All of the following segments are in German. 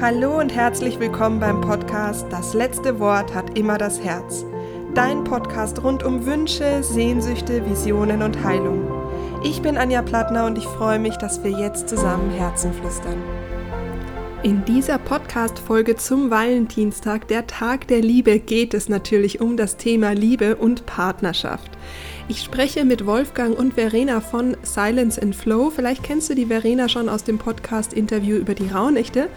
Hallo und herzlich willkommen beim Podcast Das letzte Wort hat immer das Herz. Dein Podcast rund um Wünsche, Sehnsüchte, Visionen und Heilung. Ich bin Anja Plattner und ich freue mich, dass wir jetzt zusammen Herzen flüstern. In dieser Podcast-Folge zum Valentinstag, der Tag der Liebe, geht es natürlich um das Thema Liebe und Partnerschaft. Ich spreche mit Wolfgang und Verena von Silence and Flow. Vielleicht kennst du die Verena schon aus dem Podcast-Interview über die Rauhnächte.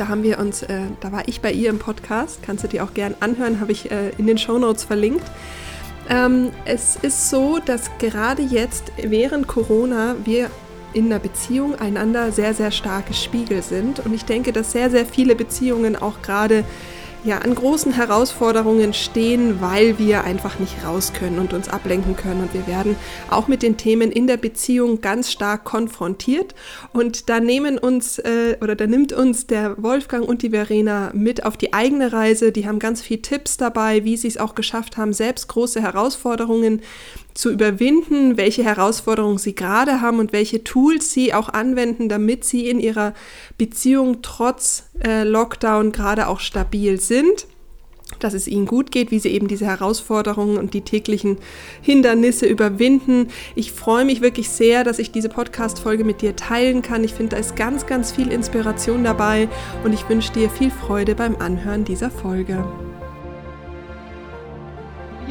Da haben wir uns, äh, da war ich bei ihr im Podcast, kannst du dir auch gern anhören, habe ich äh, in den Show Notes verlinkt. Ähm, es ist so, dass gerade jetzt während Corona wir in einer Beziehung einander sehr, sehr starke Spiegel sind. Und ich denke, dass sehr, sehr viele Beziehungen auch gerade ja, an großen Herausforderungen stehen, weil wir einfach nicht raus können und uns ablenken können. Und wir werden auch mit den Themen in der Beziehung ganz stark konfrontiert. Und da nehmen uns äh, oder da nimmt uns der Wolfgang und die Verena mit auf die eigene Reise. Die haben ganz viel Tipps dabei, wie sie es auch geschafft haben, selbst große Herausforderungen zu überwinden, welche Herausforderungen sie gerade haben und welche Tools sie auch anwenden, damit sie in ihrer Beziehung trotz äh, Lockdown gerade auch stabil sind dass es ihnen gut geht, wie sie eben diese Herausforderungen und die täglichen Hindernisse überwinden. Ich freue mich wirklich sehr, dass ich diese Podcast-Folge mit dir teilen kann. Ich finde, da ist ganz, ganz viel Inspiration dabei und ich wünsche dir viel Freude beim Anhören dieser Folge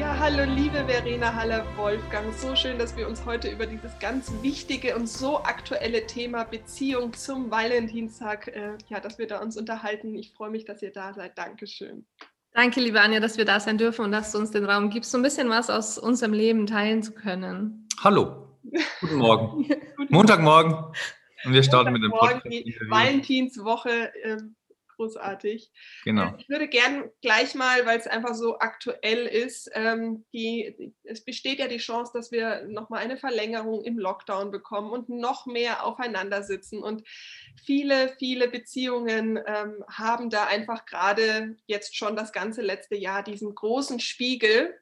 hallo liebe Verena, hallo Wolfgang. So schön, dass wir uns heute über dieses ganz wichtige und so aktuelle Thema Beziehung zum Valentinstag, äh, ja, dass wir da uns unterhalten. Ich freue mich, dass ihr da seid. Dankeschön. Danke, liebe Anja, dass wir da sein dürfen und dass du uns den Raum gibst, so ein bisschen was aus unserem Leben teilen zu können. Hallo, guten Morgen. Montagmorgen. Und wir starten mit dem Podcast. Die Valentinswoche ähm, großartig. Genau. Ähm, ich würde gern gleich mal, weil es einfach so aktuell ist, ähm, die, es besteht ja die Chance, dass wir nochmal eine Verlängerung im Lockdown bekommen und noch mehr aufeinander sitzen. Und viele, viele Beziehungen ähm, haben da einfach gerade jetzt schon das ganze letzte Jahr diesen großen Spiegel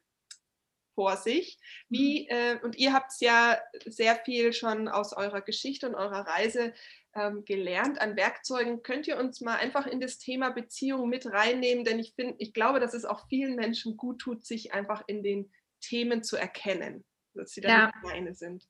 vor sich. Wie, mhm. äh, und ihr habt es ja sehr viel schon aus eurer Geschichte und eurer Reise ähm, gelernt an Werkzeugen. Könnt ihr uns mal einfach in das Thema Beziehung mit reinnehmen? Denn ich finde, ich glaube, dass es auch vielen Menschen gut tut, sich einfach in den Themen zu erkennen, dass sie da ja. nicht alleine sind.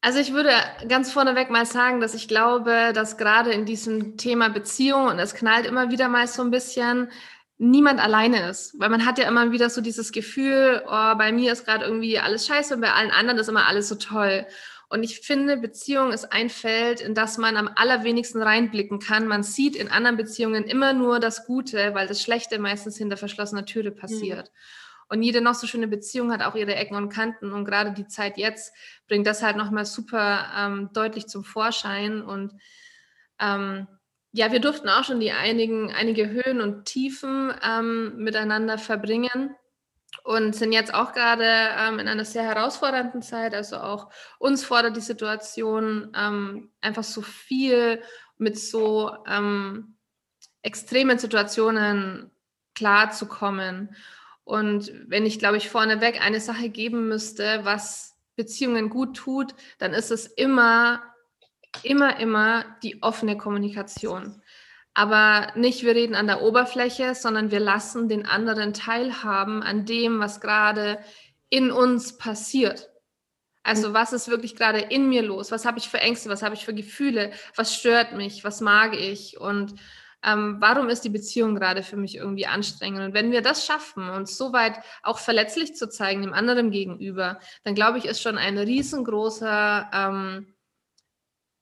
Also ich würde ganz vorneweg mal sagen, dass ich glaube, dass gerade in diesem Thema Beziehung, und es knallt immer wieder mal so ein bisschen, niemand alleine ist. Weil man hat ja immer wieder so dieses Gefühl, oh, bei mir ist gerade irgendwie alles scheiße und bei allen anderen ist immer alles so toll. Und ich finde, Beziehung ist ein Feld, in das man am allerwenigsten reinblicken kann. Man sieht in anderen Beziehungen immer nur das Gute, weil das Schlechte meistens hinter verschlossener Türe passiert. Mhm. Und jede noch so schöne Beziehung hat auch ihre Ecken und Kanten. Und gerade die Zeit jetzt bringt das halt nochmal super ähm, deutlich zum Vorschein. Und ähm, ja, wir durften auch schon die einigen, einige Höhen und Tiefen ähm, miteinander verbringen und sind jetzt auch gerade ähm, in einer sehr herausfordernden Zeit. Also auch uns fordert die Situation ähm, einfach so viel mit so ähm, extremen Situationen klarzukommen. Und wenn ich, glaube ich, vorneweg eine Sache geben müsste, was Beziehungen gut tut, dann ist es immer, immer, immer die offene Kommunikation aber nicht, wir reden an der Oberfläche, sondern wir lassen den anderen teilhaben an dem, was gerade in uns passiert. Also was ist wirklich gerade in mir los? Was habe ich für Ängste? Was habe ich für Gefühle? Was stört mich? Was mag ich? Und ähm, warum ist die Beziehung gerade für mich irgendwie anstrengend? Und wenn wir das schaffen, uns so weit auch verletzlich zu zeigen dem anderen gegenüber, dann glaube ich, ist schon ein riesengroßer ähm,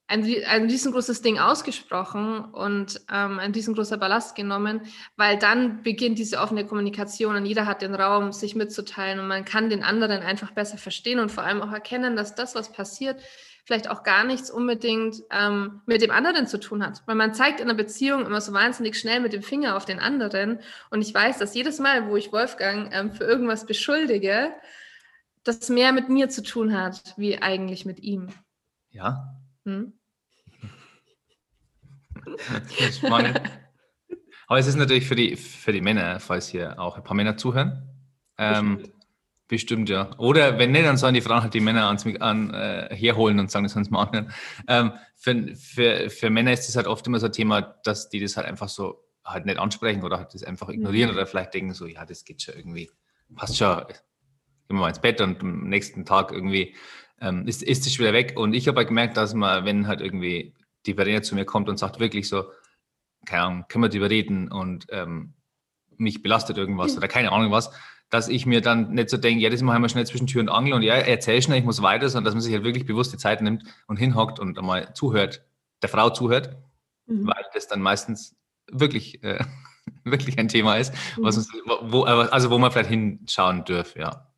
ein, ein riesengroßes Ding ausgesprochen und ähm, ein riesengroßer Ballast genommen, weil dann beginnt diese offene Kommunikation und jeder hat den Raum, sich mitzuteilen und man kann den anderen einfach besser verstehen und vor allem auch erkennen, dass das, was passiert, vielleicht auch gar nichts unbedingt ähm, mit dem anderen zu tun hat. Weil man zeigt in einer Beziehung immer so wahnsinnig schnell mit dem Finger auf den anderen und ich weiß, dass jedes Mal, wo ich Wolfgang ähm, für irgendwas beschuldige, das mehr mit mir zu tun hat, wie eigentlich mit ihm. Ja, hm? Aber es ist natürlich für die, für die Männer, falls hier auch ein paar Männer zuhören. Ähm, Bestimmt, ja. Oder wenn nicht, dann sollen die Frauen halt die Männer ans, an, äh, herholen und sagen, das sollen sie mal anhören. Ähm, für, für, für Männer ist das halt oft immer so ein Thema, dass die das halt einfach so halt nicht ansprechen oder halt das einfach ignorieren mhm. oder vielleicht denken so, ja, das geht schon irgendwie, passt schon, gehen wir mal ins Bett und am nächsten Tag irgendwie ähm, ist, ist es wieder weg. Und ich habe halt gemerkt, dass man, wenn halt irgendwie die Verena zu mir kommt und sagt wirklich so, keine Ahnung, können wir darüber reden und ähm, mich belastet irgendwas oder keine Ahnung was, dass ich mir dann nicht so denke, ja, das machen wir schnell zwischen Tür und Angel und ja, erzähl schnell, ich muss weiter, sondern dass man sich halt wirklich bewusst die Zeit nimmt und hinhockt und einmal zuhört, der Frau zuhört, mhm. weil das dann meistens wirklich, äh, wirklich ein Thema ist, mhm. was wo, also wo man vielleicht hinschauen dürfe, ja.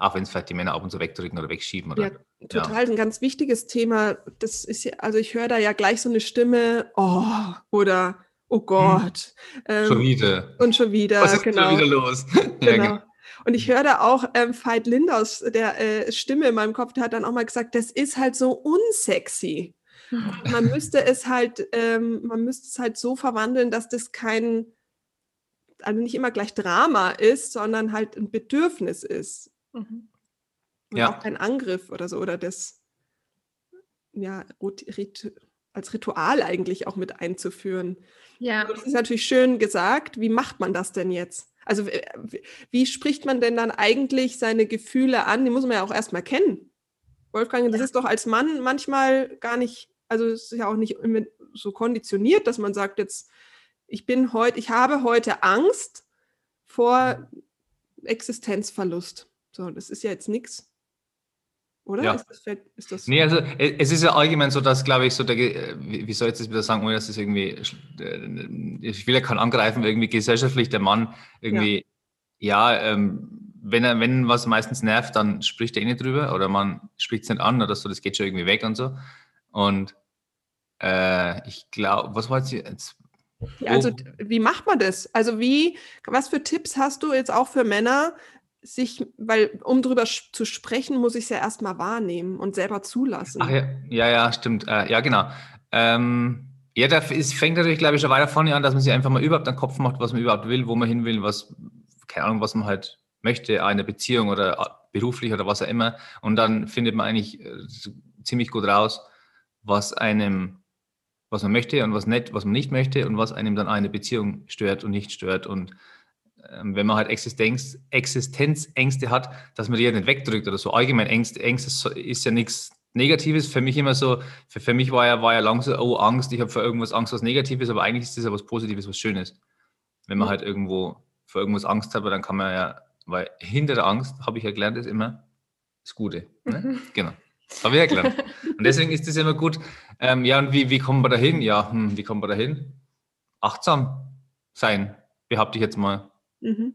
Auch wenn es vielleicht die Männer ab und zu wegdrücken oder wegschieben. Oder, ja, total ja. ein ganz wichtiges Thema. Das ist ja, also ich höre da ja gleich so eine Stimme, oh, oder oh hm. Gott. Ähm, schon wieder. Und schon wieder. Was ist genau. schon wieder los? genau. Ja, genau. Und ich höre da auch ähm, Veit Lindaus, der äh, Stimme in meinem Kopf, der hat dann auch mal gesagt, das ist halt so unsexy. man müsste es halt, ähm, man müsste es halt so verwandeln, dass das kein, also nicht immer gleich Drama ist, sondern halt ein Bedürfnis ist. Mhm. Und ja. auch kein Angriff oder so, oder das, ja, als Ritual eigentlich auch mit einzuführen. Ja. das ist natürlich schön gesagt. Wie macht man das denn jetzt? Also wie spricht man denn dann eigentlich seine Gefühle an? Die muss man ja auch erstmal kennen. Wolfgang, das ist doch als Mann manchmal gar nicht, also es ist ja auch nicht so konditioniert, dass man sagt jetzt, ich bin heute, ich habe heute Angst vor Existenzverlust. So, das ist ja jetzt nichts. Oder? Ja. Ist das, ist das nee, also äh, es ist ja allgemein so, dass, glaube ich, so der, äh, wie soll ich das wieder sagen, ohne dass es irgendwie, äh, ich will ja keinen angreifen, irgendwie gesellschaftlich der Mann irgendwie, ja, ja ähm, wenn er, wenn was meistens nervt, dann spricht er eh nicht drüber oder man spricht es nicht an oder so, das geht schon irgendwie weg und so. Und äh, ich glaube, was war jetzt, jetzt ja, also wie macht man das? Also wie, was für Tipps hast du jetzt auch für Männer, sich, weil um drüber zu sprechen, muss ich es ja erstmal wahrnehmen und selber zulassen. Ach ja, ja, ja stimmt. Äh, ja, genau. Ähm, ja, da ist, fängt natürlich, glaube ich, schon weiter vorne an, dass man sich einfach mal überhaupt einen Kopf macht, was man überhaupt will, wo man hin will, was, keine Ahnung, was man halt möchte, eine Beziehung oder äh, beruflich oder was auch immer. Und dann findet man eigentlich äh, ziemlich gut raus, was einem, was man möchte und was nicht, was man nicht möchte und was einem dann eine Beziehung stört und nicht stört. Und wenn man halt Existenz, Existenzängste hat, dass man die ja nicht wegdrückt oder so. Allgemein Ängste, Ängste ist ja nichts Negatives. Für mich immer so, für, für mich war ja, war ja lang so, oh Angst, ich habe vor irgendwas Angst, was Negatives, aber eigentlich ist das ja was Positives, was Schönes. Wenn man halt irgendwo vor irgendwas Angst hat, dann kann man ja, weil hinter der Angst, habe ich ja gelernt, ist immer das Gute. Ne? Mhm. Genau. Habe ich ja gelernt. Und deswegen ist das immer gut. Ähm, ja, und wie, wie kommen wir da hin? Ja, hm, wie kommen wir da hin? Achtsam sein, behaupte ich jetzt mal. Mhm.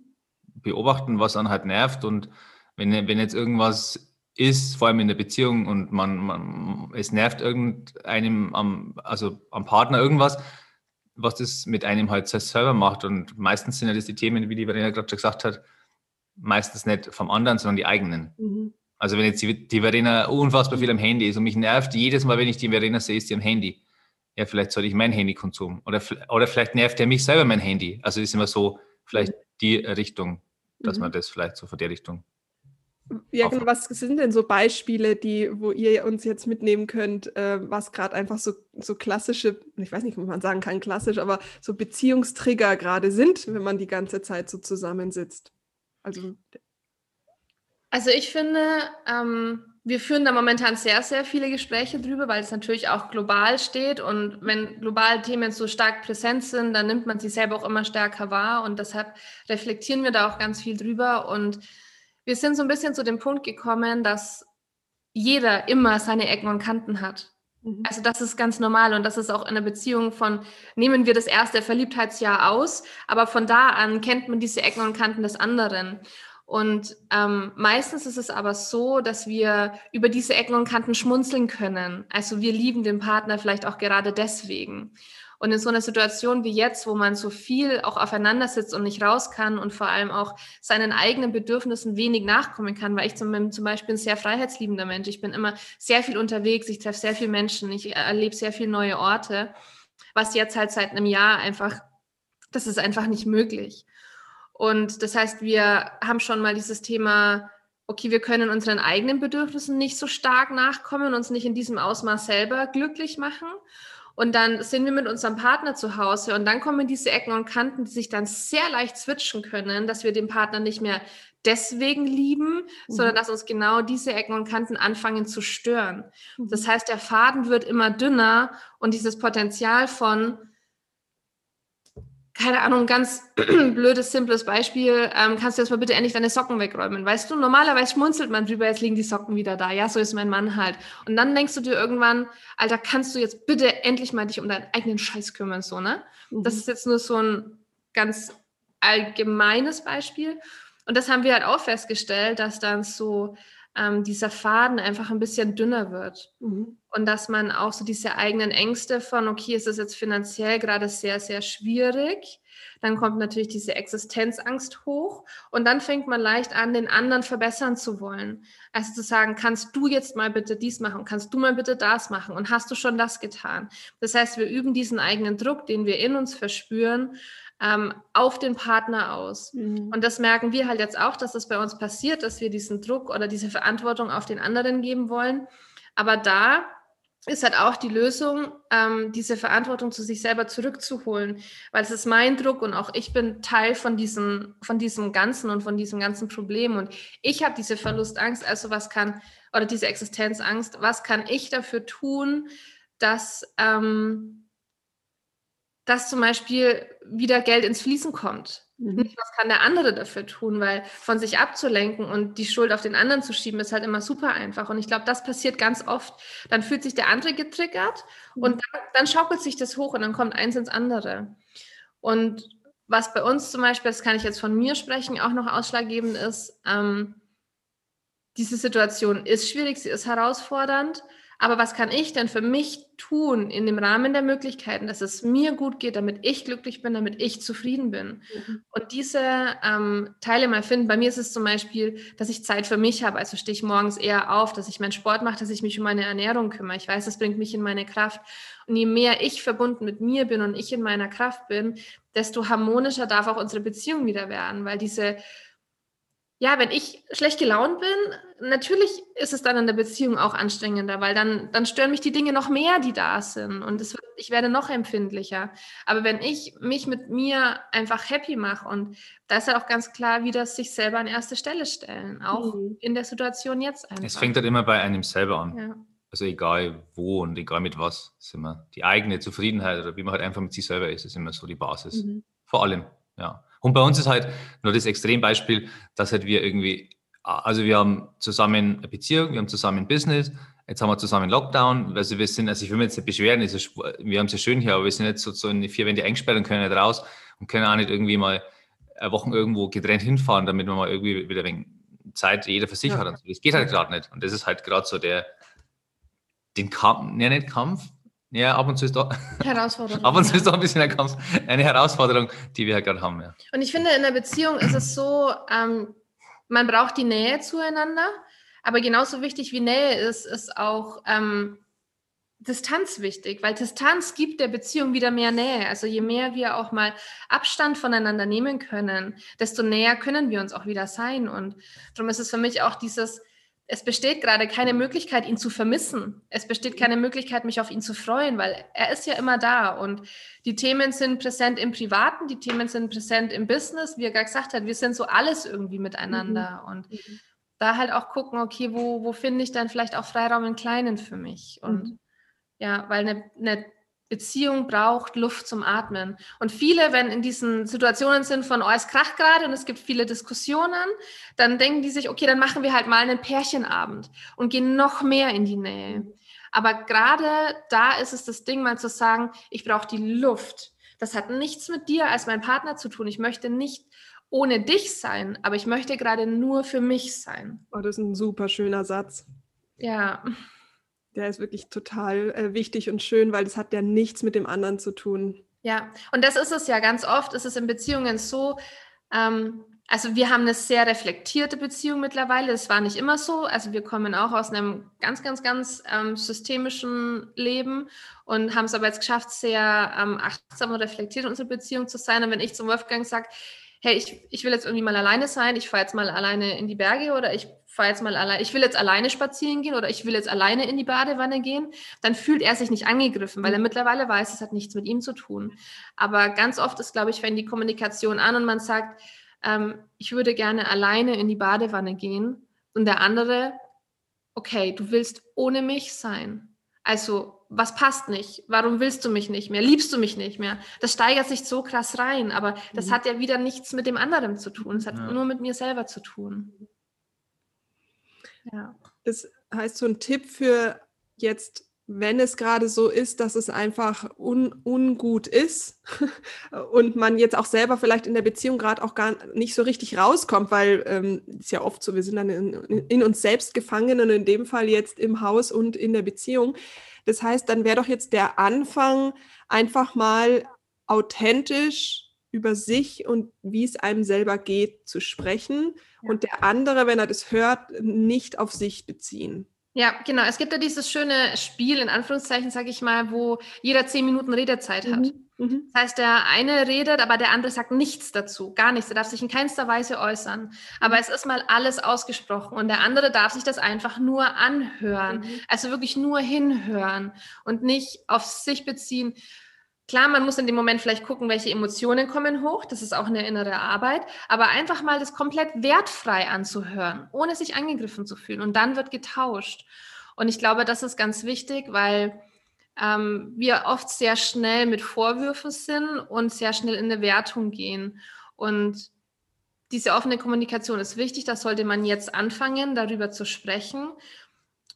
Beobachten, was einen halt nervt und wenn, wenn jetzt irgendwas ist, vor allem in der Beziehung und man, man es nervt irgendeinem am, also am Partner irgendwas, was das mit einem halt selber macht. Und meistens sind ja das die Themen, wie die Verena gerade schon gesagt hat, meistens nicht vom anderen, sondern die eigenen. Mhm. Also wenn jetzt die, die Verena unfassbar viel am Handy ist und mich nervt, jedes Mal, wenn ich die Verena sehe, ist sie am Handy. Ja, vielleicht sollte ich mein Handykonsum. Oder, oder vielleicht nervt ja mich selber mein Handy. Also ist immer so, vielleicht mhm die Richtung, dass mhm. man das vielleicht so von der Richtung. Ja, genau. Was sind denn so Beispiele, die, wo ihr uns jetzt mitnehmen könnt, äh, was gerade einfach so, so klassische, ich weiß nicht, wie man sagen kann, klassisch, aber so Beziehungstrigger gerade sind, wenn man die ganze Zeit so zusammensitzt? Also, also ich finde, ähm, wir führen da momentan sehr, sehr viele Gespräche drüber, weil es natürlich auch global steht. Und wenn globale Themen so stark präsent sind, dann nimmt man sie selber auch immer stärker wahr. Und deshalb reflektieren wir da auch ganz viel drüber. Und wir sind so ein bisschen zu dem Punkt gekommen, dass jeder immer seine Ecken und Kanten hat. Mhm. Also das ist ganz normal und das ist auch in einer Beziehung von, nehmen wir das erste Verliebtheitsjahr aus, aber von da an kennt man diese Ecken und Kanten des anderen. Und ähm, meistens ist es aber so, dass wir über diese Ecken und Kanten schmunzeln können. Also wir lieben den Partner vielleicht auch gerade deswegen. Und in so einer Situation wie jetzt, wo man so viel auch aufeinander sitzt und nicht raus kann und vor allem auch seinen eigenen Bedürfnissen wenig nachkommen kann, weil ich zum, zum Beispiel ein sehr freiheitsliebender Mensch. Ich bin immer sehr viel unterwegs, ich treffe sehr viele Menschen, ich erlebe sehr viele neue Orte, was jetzt halt seit einem Jahr einfach, das ist einfach nicht möglich. Und das heißt, wir haben schon mal dieses Thema, okay, wir können unseren eigenen Bedürfnissen nicht so stark nachkommen und uns nicht in diesem Ausmaß selber glücklich machen. Und dann sind wir mit unserem Partner zu Hause und dann kommen diese Ecken und Kanten, die sich dann sehr leicht switchen können, dass wir den Partner nicht mehr deswegen lieben, mhm. sondern dass uns genau diese Ecken und Kanten anfangen zu stören. Mhm. Das heißt, der Faden wird immer dünner und dieses Potenzial von keine Ahnung, ganz blödes, simples Beispiel, ähm, kannst du jetzt mal bitte endlich deine Socken wegräumen? Weißt du, normalerweise schmunzelt man drüber, jetzt liegen die Socken wieder da. Ja, so ist mein Mann halt. Und dann denkst du dir irgendwann, Alter, kannst du jetzt bitte endlich mal dich um deinen eigenen Scheiß kümmern, so, ne? Mhm. Das ist jetzt nur so ein ganz allgemeines Beispiel. Und das haben wir halt auch festgestellt, dass dann so ähm, dieser Faden einfach ein bisschen dünner wird. Mhm. Und dass man auch so diese eigenen Ängste von, okay, ist es jetzt finanziell gerade sehr, sehr schwierig. Dann kommt natürlich diese Existenzangst hoch und dann fängt man leicht an, den anderen verbessern zu wollen. Also zu sagen, kannst du jetzt mal bitte dies machen, kannst du mal bitte das machen und hast du schon das getan? Das heißt, wir üben diesen eigenen Druck, den wir in uns verspüren, ähm, auf den Partner aus. Mhm. Und das merken wir halt jetzt auch, dass das bei uns passiert, dass wir diesen Druck oder diese Verantwortung auf den anderen geben wollen. Aber da ist halt auch die Lösung, ähm, diese Verantwortung zu sich selber zurückzuholen, weil es ist mein Druck und auch ich bin Teil von diesem, von diesem Ganzen und von diesem ganzen Problem und ich habe diese Verlustangst, also was kann, oder diese Existenzangst, was kann ich dafür tun, dass, ähm, dass zum Beispiel wieder Geld ins Fließen kommt. Mhm. Nicht, was kann der andere dafür tun, weil von sich abzulenken und die Schuld auf den anderen zu schieben, ist halt immer super einfach. Und ich glaube, das passiert ganz oft. Dann fühlt sich der andere getriggert mhm. und dann, dann, schaukelt sich das hoch und dann kommt eins ins andere. Und was bei uns zum Beispiel, das kann ich jetzt von mir sprechen, auch noch ausschlaggebend ist, ähm, diese Situation ist schwierig, sie ist herausfordernd. Aber was kann ich denn für mich tun in dem Rahmen der Möglichkeiten, dass es mir gut geht, damit ich glücklich bin, damit ich zufrieden bin? Mhm. Und diese ähm, Teile mal finden. Bei mir ist es zum Beispiel, dass ich Zeit für mich habe. Also stehe ich morgens eher auf, dass ich meinen Sport mache, dass ich mich um meine Ernährung kümmere. Ich weiß, das bringt mich in meine Kraft. Und je mehr ich verbunden mit mir bin und ich in meiner Kraft bin, desto harmonischer darf auch unsere Beziehung wieder werden, weil diese ja, wenn ich schlecht gelaunt bin, natürlich ist es dann in der Beziehung auch anstrengender, weil dann, dann stören mich die Dinge noch mehr, die da sind und es wird, ich werde noch empfindlicher. Aber wenn ich mich mit mir einfach happy mache und da ist ja auch ganz klar, wie das sich selber an erste Stelle stellen, auch mhm. in der Situation jetzt einfach. Es fängt halt immer bei einem selber an. Ja. Also egal wo und egal mit was, ist immer die eigene Zufriedenheit oder wie man halt einfach mit sich selber ist, ist immer so die Basis. Mhm. Vor allem, ja. Und bei uns ist halt nur das Extrembeispiel, dass halt wir irgendwie, also wir haben zusammen eine Beziehung, wir haben zusammen ein Business, jetzt haben wir zusammen Lockdown, also wir sind, also ich will mich jetzt nicht beschweren, ist, wir haben es ja schön hier, aber wir sind jetzt so, so in die vier Wände eingesperrt und können nicht raus und können auch nicht irgendwie mal eine Woche irgendwo getrennt hinfahren, damit man mal irgendwie wieder wegen Zeit jeder für sich ja. hat. Und so. Das geht halt gerade nicht. Und das ist halt gerade so der, den Kampf, ja nicht Kampf, ja, ab und zu ist da. Herausforderung. ab und zu ist da ein bisschen ein Kampf, eine Herausforderung, die wir halt gerade haben. Ja. Und ich finde, in der Beziehung ist es so, ähm, man braucht die Nähe zueinander, aber genauso wichtig wie Nähe ist, ist auch ähm, Distanz wichtig, weil Distanz gibt der Beziehung wieder mehr Nähe. Also je mehr wir auch mal Abstand voneinander nehmen können, desto näher können wir uns auch wieder sein. Und darum ist es für mich auch dieses es besteht gerade keine Möglichkeit, ihn zu vermissen. Es besteht keine Möglichkeit, mich auf ihn zu freuen, weil er ist ja immer da. Und die Themen sind präsent im Privaten, die Themen sind präsent im Business. Wie er gerade gesagt hat, wir sind so alles irgendwie miteinander. Mhm. Und mhm. da halt auch gucken, okay, wo, wo finde ich dann vielleicht auch Freiraum im Kleinen für mich? Und mhm. ja, weil eine, eine Beziehung braucht Luft zum Atmen. Und viele, wenn in diesen Situationen sind von, oh, es kracht gerade und es gibt viele Diskussionen, dann denken die sich, okay, dann machen wir halt mal einen Pärchenabend und gehen noch mehr in die Nähe. Aber gerade da ist es das Ding, mal zu sagen, ich brauche die Luft. Das hat nichts mit dir als mein Partner zu tun. Ich möchte nicht ohne dich sein, aber ich möchte gerade nur für mich sein. Oh, das ist ein super schöner Satz. Ja. Der ist wirklich total äh, wichtig und schön, weil das hat ja nichts mit dem anderen zu tun. Ja, und das ist es ja ganz oft, ist es in Beziehungen so, ähm, also wir haben eine sehr reflektierte Beziehung mittlerweile. Das war nicht immer so. Also wir kommen auch aus einem ganz, ganz, ganz ähm, systemischen Leben und haben es aber jetzt geschafft, sehr ähm, achtsam und reflektiert in unserer Beziehung zu sein. Und wenn ich zum Wolfgang sage, hey, ich, ich will jetzt irgendwie mal alleine sein, ich fahre jetzt mal alleine in die Berge oder ich fahre jetzt mal alleine, ich will jetzt alleine spazieren gehen oder ich will jetzt alleine in die Badewanne gehen, dann fühlt er sich nicht angegriffen, weil er mhm. mittlerweile weiß, es hat nichts mit ihm zu tun. Aber ganz oft ist, glaube ich, fängt die Kommunikation an und man sagt, ähm, ich würde gerne alleine in die Badewanne gehen und der andere, okay, du willst ohne mich sein. Also, was passt nicht? Warum willst du mich nicht mehr? Liebst du mich nicht mehr? Das steigert sich so krass rein, aber das mhm. hat ja wieder nichts mit dem anderen zu tun. Es hat ja. nur mit mir selber zu tun. Ja. Das heißt, so ein Tipp für jetzt, wenn es gerade so ist, dass es einfach un, ungut ist und man jetzt auch selber vielleicht in der Beziehung gerade auch gar nicht so richtig rauskommt, weil ähm, ist ja oft so, wir sind dann in, in uns selbst gefangen und in dem Fall jetzt im Haus und in der Beziehung. Das heißt, dann wäre doch jetzt der Anfang einfach mal authentisch über sich und wie es einem selber geht zu sprechen. Und der andere, wenn er das hört, nicht auf sich beziehen. Ja, genau. Es gibt ja dieses schöne Spiel, in Anführungszeichen, sage ich mal, wo jeder zehn Minuten Redezeit hat. Mhm. Mhm. Das heißt, der eine redet, aber der andere sagt nichts dazu, gar nichts. Er darf sich in keinster Weise äußern. Aber mhm. es ist mal alles ausgesprochen und der andere darf sich das einfach nur anhören. Mhm. Also wirklich nur hinhören und nicht auf sich beziehen. Klar, man muss in dem Moment vielleicht gucken, welche Emotionen kommen hoch. Das ist auch eine innere Arbeit. Aber einfach mal das komplett wertfrei anzuhören, ohne sich angegriffen zu fühlen. Und dann wird getauscht. Und ich glaube, das ist ganz wichtig, weil ähm, wir oft sehr schnell mit Vorwürfen sind und sehr schnell in eine Wertung gehen. Und diese offene Kommunikation ist wichtig. Da sollte man jetzt anfangen, darüber zu sprechen.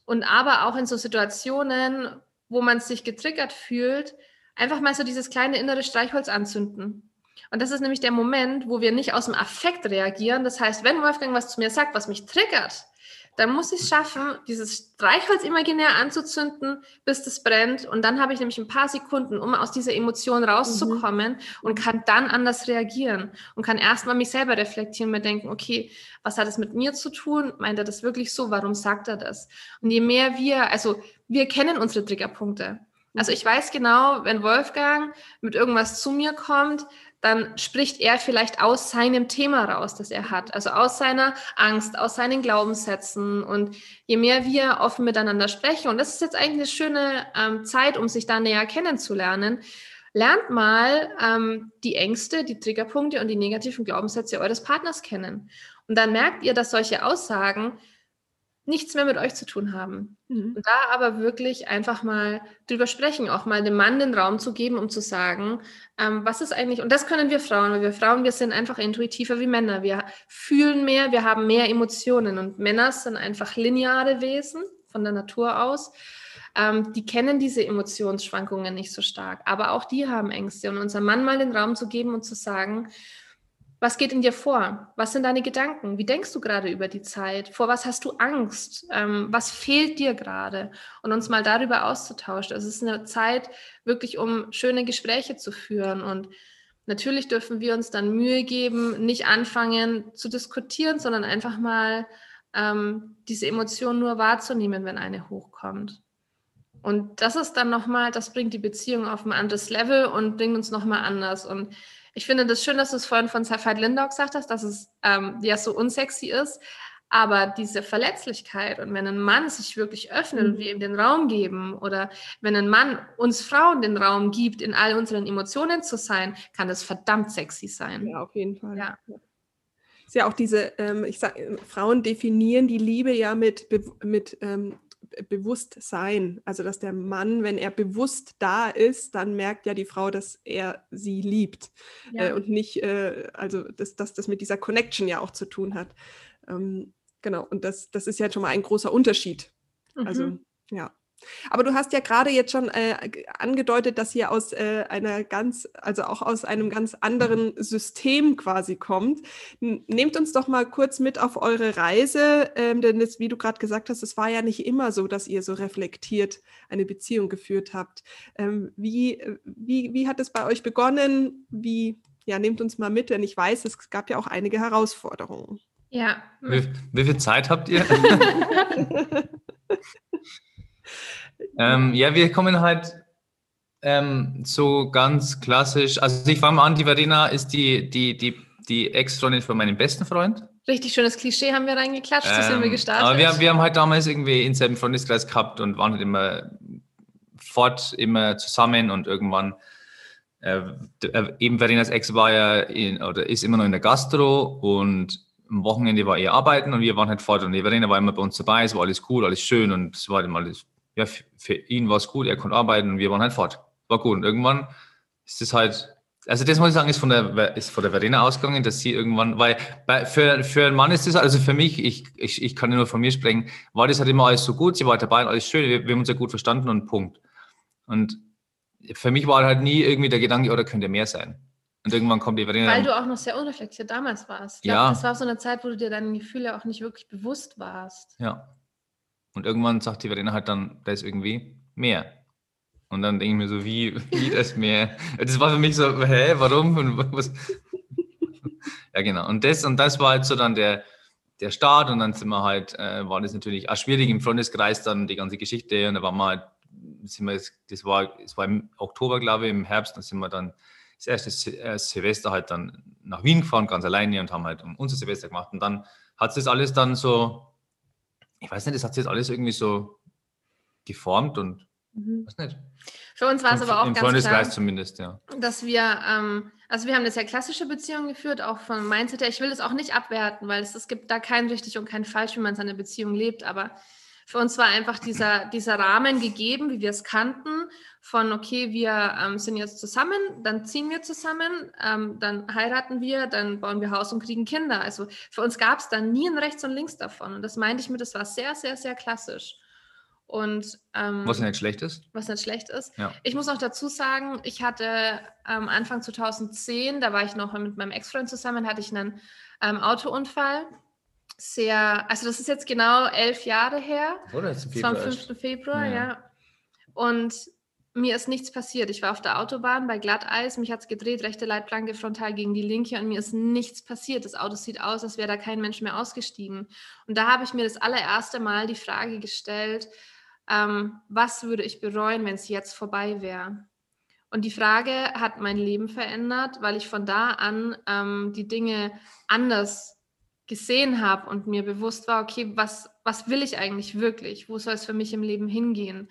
Und aber auch in so Situationen, wo man sich getriggert fühlt, einfach mal so dieses kleine innere Streichholz anzünden. Und das ist nämlich der Moment, wo wir nicht aus dem Affekt reagieren. Das heißt, wenn Wolfgang was zu mir sagt, was mich triggert, dann muss ich es schaffen, dieses Streichholz imaginär anzuzünden, bis das brennt. Und dann habe ich nämlich ein paar Sekunden, um aus dieser Emotion rauszukommen mhm. und kann dann anders reagieren und kann erstmal mich selber reflektieren, mir denken, okay, was hat es mit mir zu tun? Meint er das wirklich so? Warum sagt er das? Und je mehr wir, also wir kennen unsere Triggerpunkte. Also ich weiß genau, wenn Wolfgang mit irgendwas zu mir kommt, dann spricht er vielleicht aus seinem Thema raus, das er hat, also aus seiner Angst, aus seinen Glaubenssätzen. Und je mehr wir offen miteinander sprechen, und das ist jetzt eigentlich eine schöne ähm, Zeit, um sich da näher kennenzulernen, lernt mal ähm, die Ängste, die Triggerpunkte und die negativen Glaubenssätze eures Partners kennen. Und dann merkt ihr, dass solche Aussagen nichts mehr mit euch zu tun haben. Mhm. Und da aber wirklich einfach mal drüber sprechen, auch mal dem Mann den Raum zu geben, um zu sagen, ähm, was ist eigentlich, und das können wir Frauen, weil wir Frauen, wir sind einfach intuitiver wie Männer. Wir fühlen mehr, wir haben mehr Emotionen und Männer sind einfach lineare Wesen von der Natur aus. Ähm, die kennen diese Emotionsschwankungen nicht so stark, aber auch die haben Ängste. Und unserem Mann mal den Raum zu geben und zu sagen, was geht in dir vor? Was sind deine Gedanken? Wie denkst du gerade über die Zeit? Vor was hast du Angst? Ähm, was fehlt dir gerade? Und uns mal darüber auszutauschen. Es ist eine Zeit wirklich, um schöne Gespräche zu führen. Und natürlich dürfen wir uns dann Mühe geben, nicht anfangen zu diskutieren, sondern einfach mal ähm, diese Emotion nur wahrzunehmen, wenn eine hochkommt. Und das ist dann nochmal, das bringt die Beziehung auf ein anderes Level und bringt uns nochmal anders. Und ich finde das schön, dass du es vorhin von Safed Lindau gesagt hast, dass es ähm, ja so unsexy ist. Aber diese Verletzlichkeit und wenn ein Mann sich wirklich öffnet und mhm. wir ihm den Raum geben oder wenn ein Mann uns Frauen den Raum gibt, in all unseren Emotionen zu sein, kann das verdammt sexy sein. Ja, auf jeden Fall. Ja. Ist ja auch diese, ähm, ich sag, Frauen definieren die Liebe ja mit, mit ähm, Bewusstsein. Also, dass der Mann, wenn er bewusst da ist, dann merkt ja die Frau, dass er sie liebt. Ja. Äh, und nicht, äh, also, dass, dass das mit dieser Connection ja auch zu tun hat. Ähm, genau, und das, das ist ja schon mal ein großer Unterschied. Also, mhm. Also, ja. Aber du hast ja gerade jetzt schon äh, angedeutet, dass ihr aus äh, einer ganz, also auch aus einem ganz anderen System quasi kommt. Nehmt uns doch mal kurz mit auf eure Reise, ähm, denn das, wie du gerade gesagt hast, es war ja nicht immer so, dass ihr so reflektiert eine Beziehung geführt habt. Ähm, wie, wie, wie hat es bei euch begonnen? Wie, ja, nehmt uns mal mit, denn ich weiß, es gab ja auch einige Herausforderungen. Ja. Wie, wie viel Zeit habt ihr? Ähm, ja, wir kommen halt ähm, so ganz klassisch. Also ich fange mal an, die Verena ist die, die, die die Ex-Freundin von meinem besten Freund. Richtig schönes Klischee haben wir reingeklatscht, so sind wir Ähm, gestartet. Aber wir, wir haben halt damals irgendwie in selben Freundeskreis gehabt und waren halt immer fort, immer zusammen und irgendwann, äh, äh, eben Verenas Ex war ja in, oder ist immer noch in der Gastro und am Wochenende war er arbeiten und wir waren halt fort und die Verena war immer bei uns dabei, es war alles cool, alles schön und es war halt immer alles, ja, für ihn war es gut, er konnte arbeiten und wir waren halt fort. War gut und irgendwann ist es halt, also das muss ich sagen, ist von der, ist von der Verena ausgegangen, dass sie irgendwann, weil bei, für, für einen Mann ist das, also für mich, ich, ich, ich kann nur von mir sprechen, war das halt immer alles so gut, sie war dabei und alles schön, wir, wir haben uns ja gut verstanden und Punkt. Und für mich war halt nie irgendwie der Gedanke, oder könnte mehr sein. Und irgendwann kommt die Verena. Weil du auch noch sehr unreflektiert damals warst. Ich glaub, Ja. Das war so eine Zeit, wo du dir deine Gefühle auch nicht wirklich bewusst warst. Ja. Und irgendwann sagt die Verena halt dann, da ist irgendwie mehr. Und dann denke ich mir so, wie, wie das mehr? Das war für mich so, hä, warum? Und was? Ja, genau. Und das, und das war halt so dann der, der Start. Und dann sind wir halt, äh, war das natürlich auch schwierig im Freundeskreis dann die ganze Geschichte. Und da waren wir halt, sind wir, das war, es war im Oktober, glaube ich, im Herbst, dann sind wir dann das erste äh, Silvester halt dann nach Wien gefahren, ganz alleine und haben halt unser Silvester gemacht. Und dann hat sich das alles dann so, ich weiß nicht, das hat sich jetzt alles irgendwie so geformt und weiß nicht. Für uns war es aber auch Im ganz Freundeskreis klar, zumindest, ja. dass wir, ähm, also wir haben eine sehr klassische Beziehung geführt, auch von Mindset her. Ich will das auch nicht abwerten, weil es, es gibt da kein richtig und kein falsch, wie man seine Beziehung lebt, aber für uns war einfach dieser, dieser Rahmen gegeben, wie wir es kannten, von okay, wir ähm, sind jetzt zusammen, dann ziehen wir zusammen, ähm, dann heiraten wir, dann bauen wir Haus und kriegen Kinder. Also für uns gab es da nie ein Rechts und Links davon. Und das meinte ich mir, das war sehr, sehr, sehr klassisch. Und ähm, Was nicht schlecht ist. was nicht schlecht ist. Ja. Ich muss auch dazu sagen, ich hatte ähm, Anfang 2010, da war ich noch mit meinem Ex-Freund zusammen, hatte ich einen ähm, Autounfall. Sehr, also das ist jetzt genau elf Jahre her. Oder? Jetzt Das war am 5. Februar, Ja. ja. Und mir ist nichts passiert. Ich war auf der Autobahn bei Glatteis, mich hat es gedreht, rechte Leitplanke frontal gegen die linke und mir ist nichts passiert. Das Auto sieht aus, als wäre da kein Mensch mehr ausgestiegen. Und da habe ich mir das allererste Mal die Frage gestellt, ähm, was würde ich bereuen, wenn es jetzt vorbei wäre? Und die Frage hat mein Leben verändert, weil ich von da an ähm, die Dinge anders gesehen habe und mir bewusst war, okay, was, was will ich eigentlich wirklich? Wo soll es für mich im Leben hingehen?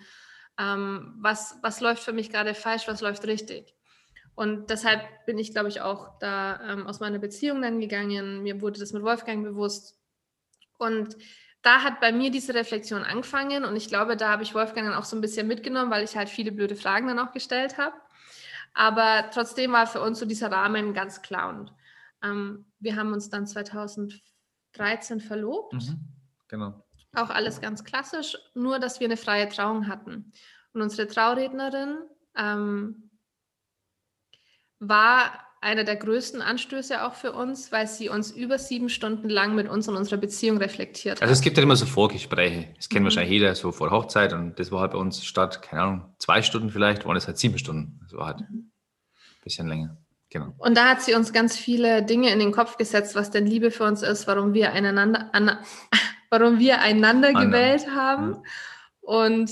Ähm, was, was läuft für mich gerade falsch? Was läuft richtig? Und deshalb bin ich, glaube ich, auch da ähm, aus meiner Beziehung dann gegangen. Mir wurde das mit Wolfgang bewusst. Und da hat bei mir diese Reflexion angefangen und ich glaube, da habe ich Wolfgang dann auch so ein bisschen mitgenommen, weil ich halt viele blöde Fragen dann auch gestellt habe. Aber trotzdem war für uns so dieser Rahmen ganz klar und ähm, wir haben uns dann 2013 verlobt. Mhm. Genau. Auch alles ganz klassisch, nur dass wir eine freie Trauung hatten. Und unsere Traurednerin ähm, war einer der größten Anstöße auch für uns, weil sie uns über sieben Stunden lang mit uns und unserer Beziehung reflektiert hat. Also es gibt ja immer so Vorgespräche. Das kennt Mhm. wahrscheinlich jeder so vor Hochzeit und das war halt bei uns statt, keine Ahnung, zwei Stunden vielleicht, waren es halt sieben Stunden. Das war halt Mhm. ein bisschen länger. Genau. Und da hat sie uns ganz viele Dinge in den Kopf gesetzt, was denn Liebe für uns ist, warum wir einander, an, warum wir einander Ander. gewählt haben. Und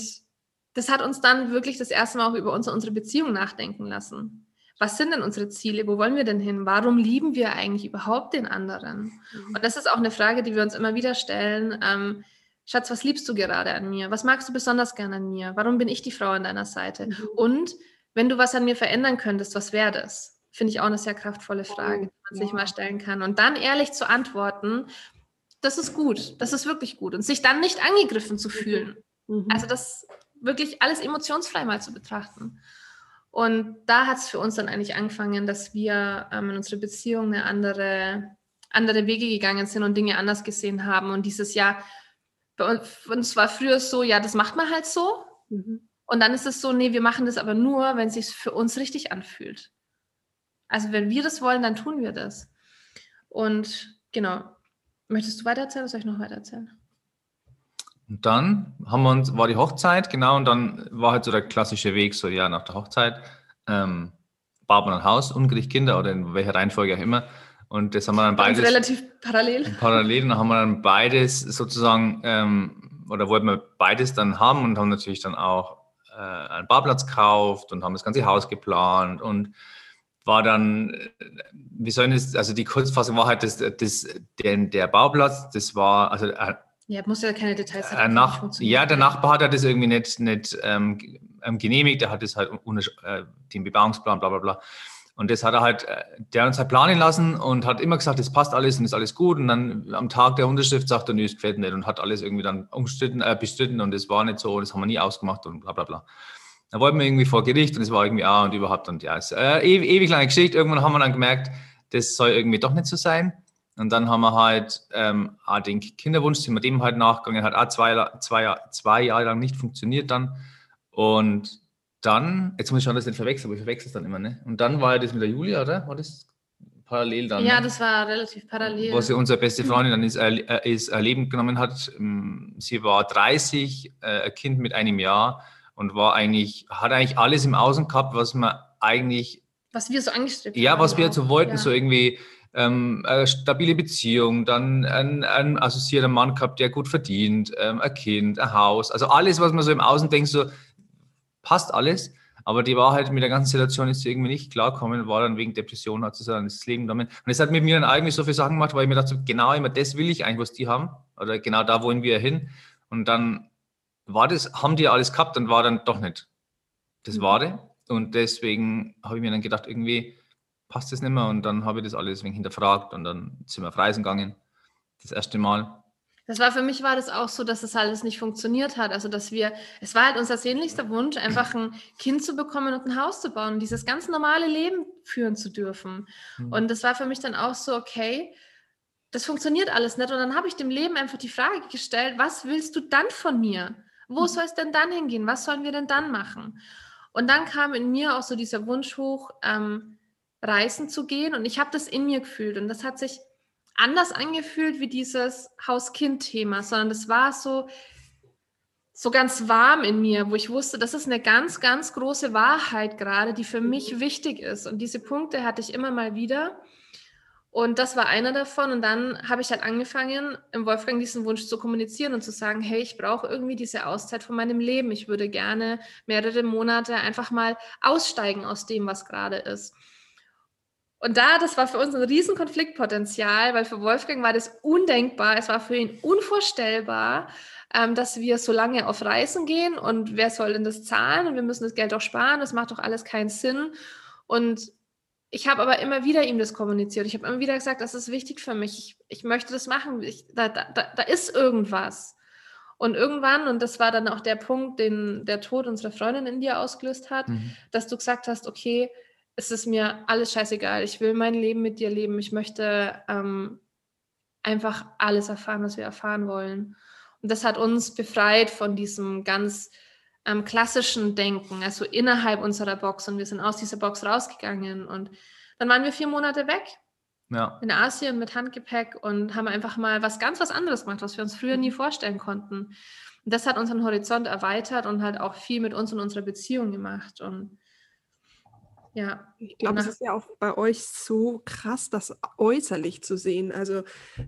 das hat uns dann wirklich das erste Mal auch über uns und unsere Beziehung nachdenken lassen. Was sind denn unsere Ziele? Wo wollen wir denn hin? Warum lieben wir eigentlich überhaupt den anderen? Und das ist auch eine Frage, die wir uns immer wieder stellen. Ähm, Schatz, was liebst du gerade an mir? Was magst du besonders gerne an mir? Warum bin ich die Frau an deiner Seite? Mhm. Und wenn du was an mir verändern könntest, was wäre das? Finde ich auch eine sehr kraftvolle Frage, die man sich mal stellen kann. Und dann ehrlich zu antworten, das ist gut, das ist wirklich gut. Und sich dann nicht angegriffen zu fühlen. Mhm. Also das wirklich alles emotionsfrei mal zu betrachten. Und da hat es für uns dann eigentlich angefangen, dass wir ähm, in unserer Beziehung eine andere, andere Wege gegangen sind und Dinge anders gesehen haben. Und dieses Jahr, bei uns war früher so, ja, das macht man halt so. Mhm. Und dann ist es so, nee, wir machen das aber nur, wenn es sich für uns richtig anfühlt. Also wenn wir das wollen, dann tun wir das. Und genau, möchtest du weitererzählen oder soll ich noch weitererzählen? Und dann haben wir uns, war die Hochzeit, genau, und dann war halt so der klassische Weg, so ja, nach der Hochzeit, ähm, man ein Haus, unkriegt Kinder oder in welcher Reihenfolge auch immer. Und das haben wir dann beides. relativ parallel. parallel und dann haben wir dann beides sozusagen ähm, oder wollten wir beides dann haben und haben natürlich dann auch äh, einen Barplatz gekauft und haben das ganze Haus geplant und war dann, äh, wie soll ich das, also die Kurzfassung war halt, das, das, der, der Bauplatz, das war, also äh, ja, muss ja keine Details haben. Nach, ja, der Nachbar hat das irgendwie nicht, nicht ähm, ähm genehmigt, der hat das halt ohne äh, den Bebauungsplan, bla bla bla. Und das hat er halt, äh, der hat uns halt planen lassen und hat immer gesagt, das passt alles und ist alles gut. Und dann am Tag der Unterschrift sagt er, nö, es gefällt nicht und hat alles irgendwie dann umstritten, äh, bestritten und das war nicht so, das haben wir nie ausgemacht und bla bla bla. Da wollten wir irgendwie vor Gericht und es war irgendwie, ah, und überhaupt und ja, es ist äh, ewig, ewig lange Geschichte. Irgendwann haben wir dann gemerkt, das soll irgendwie doch nicht so sein. Und dann haben wir halt ähm, auch den Kinderwunsch, sind wir dem halt nachgegangen, hat auch zwei, zwei, zwei Jahre lang nicht funktioniert dann. Und dann, jetzt muss ich schauen, dass ich nicht verwechsel, aber ich verwechsel es dann immer, ne? Und dann war das mit der Julia, oder? War das parallel dann? Ja, ne? das war relativ parallel. Was sie unsere beste Freundin dann ist, äh, ist Leben genommen hat. Ähm, sie war 30, äh, ein Kind mit einem Jahr und war eigentlich, hat eigentlich alles im Außen gehabt, was man eigentlich. Was wir so angestrebt haben. Ja, was wir so wollten, ja. so irgendwie ähm, eine stabile Beziehung, dann ein, ein assoziierter Mann gehabt, der gut verdient, ähm, ein Kind, ein Haus, also alles, was man so im Außen denkt, so passt alles. Aber die Wahrheit mit der ganzen Situation ist irgendwie nicht klarkommen, war dann wegen Depression, hat sie dann das Leben damit. Und es hat mit mir dann eigentlich so viele Sachen gemacht, weil ich mir dachte, genau immer das will ich eigentlich, was die haben. Oder genau da wollen wir hin. Und dann war das, haben die alles gehabt und war dann doch nicht das mhm. Wahre. Und deswegen habe ich mir dann gedacht, irgendwie passt das nicht mehr. Und dann habe ich das alles wegen hinterfragt und dann sind wir auf Reisen gegangen. Das erste Mal. Das war für mich war das auch so, dass das alles nicht funktioniert hat. Also dass wir, es war halt unser sehnlichster Wunsch, einfach ein Kind zu bekommen und ein Haus zu bauen und dieses ganz normale Leben führen zu dürfen. Mhm. Und das war für mich dann auch so, okay, das funktioniert alles nicht. Und dann habe ich dem Leben einfach die Frage gestellt, was willst du dann von mir? Wo soll es denn dann hingehen? Was sollen wir denn dann machen? Und dann kam in mir auch so dieser Wunsch hoch, ähm, reisen zu gehen. Und ich habe das in mir gefühlt. Und das hat sich anders angefühlt wie dieses Haus-Kind-Thema, sondern das war so, so ganz warm in mir, wo ich wusste, das ist eine ganz, ganz große Wahrheit gerade, die für mich wichtig ist. Und diese Punkte hatte ich immer mal wieder. Und das war einer davon. Und dann habe ich halt angefangen, im Wolfgang diesen Wunsch zu kommunizieren und zu sagen, hey, ich brauche irgendwie diese Auszeit von meinem Leben. Ich würde gerne mehrere Monate einfach mal aussteigen aus dem, was gerade ist. Und da, das war für uns ein riesen Konfliktpotenzial, weil für Wolfgang war das undenkbar. Es war für ihn unvorstellbar, ähm, dass wir so lange auf Reisen gehen und wer soll denn das zahlen und wir müssen das Geld doch sparen. Das macht doch alles keinen Sinn. Und ich habe aber immer wieder ihm das kommuniziert. Ich habe immer wieder gesagt, das ist wichtig für mich. Ich, ich möchte das machen. Ich, da, da, da ist irgendwas. Und irgendwann, und das war dann auch der Punkt, den der Tod unserer Freundin in dir ausgelöst hat, mhm. dass du gesagt hast, okay, es ist mir alles scheißegal. Ich will mein Leben mit dir leben. Ich möchte ähm, einfach alles erfahren, was wir erfahren wollen. Und das hat uns befreit von diesem ganz ähm, klassischen Denken, also innerhalb unserer Box. Und wir sind aus dieser Box rausgegangen. Und dann waren wir vier Monate weg ja. in Asien mit Handgepäck und haben einfach mal was ganz was anderes gemacht, was wir uns früher nie vorstellen konnten. Und das hat unseren Horizont erweitert und halt auch viel mit uns und unserer Beziehung gemacht. Und ja. Ich glaube, es ist ja auch bei euch so krass, das äußerlich zu sehen. Also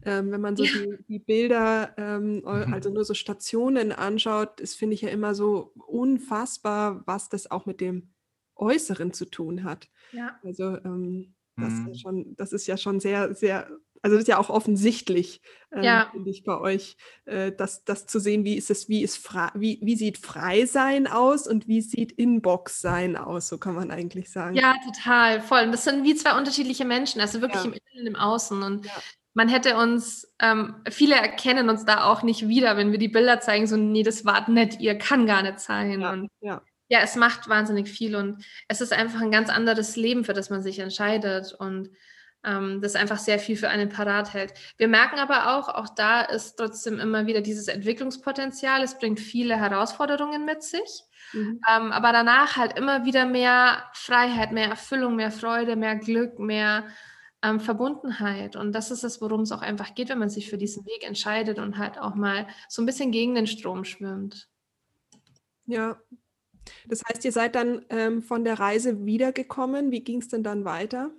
ähm, wenn man so ja. die, die, Bilder, ähm, mhm. also nur so Stationen anschaut, das finde ich ja immer so unfassbar, was das auch mit dem Äußeren zu tun hat. Ja. Also ähm, das, mhm. ist schon, das ist ja schon sehr, sehr also das ist ja auch offensichtlich, ähm, ja. finde ich, bei euch, äh, das, das zu sehen, wie ist es, wie ist frei, wie, wie sieht Freisein aus und wie sieht Inbox sein aus, so kann man eigentlich sagen. Ja, total, voll. Und das sind wie zwei unterschiedliche Menschen, also wirklich ja. im Innen und im Außen. Und ja. man hätte uns, ähm, viele erkennen uns da auch nicht wieder, wenn wir die Bilder zeigen, so, nee, das war nicht, ihr kann gar nicht sein. Und ja. ja, es macht wahnsinnig viel und es ist einfach ein ganz anderes Leben, für das man sich entscheidet. Und ähm, das einfach sehr viel für einen parat hält. Wir merken aber auch, auch da ist trotzdem immer wieder dieses Entwicklungspotenzial. Es bringt viele Herausforderungen mit sich. Mhm. Ähm, aber danach halt immer wieder mehr Freiheit, mehr Erfüllung, mehr Freude, mehr Glück, mehr ähm, Verbundenheit. Und das ist es, worum es auch einfach geht, wenn man sich für diesen Weg entscheidet und halt auch mal so ein bisschen gegen den Strom schwimmt. Ja. Das heißt, ihr seid dann ähm, von der Reise wiedergekommen. Wie ging es denn dann weiter?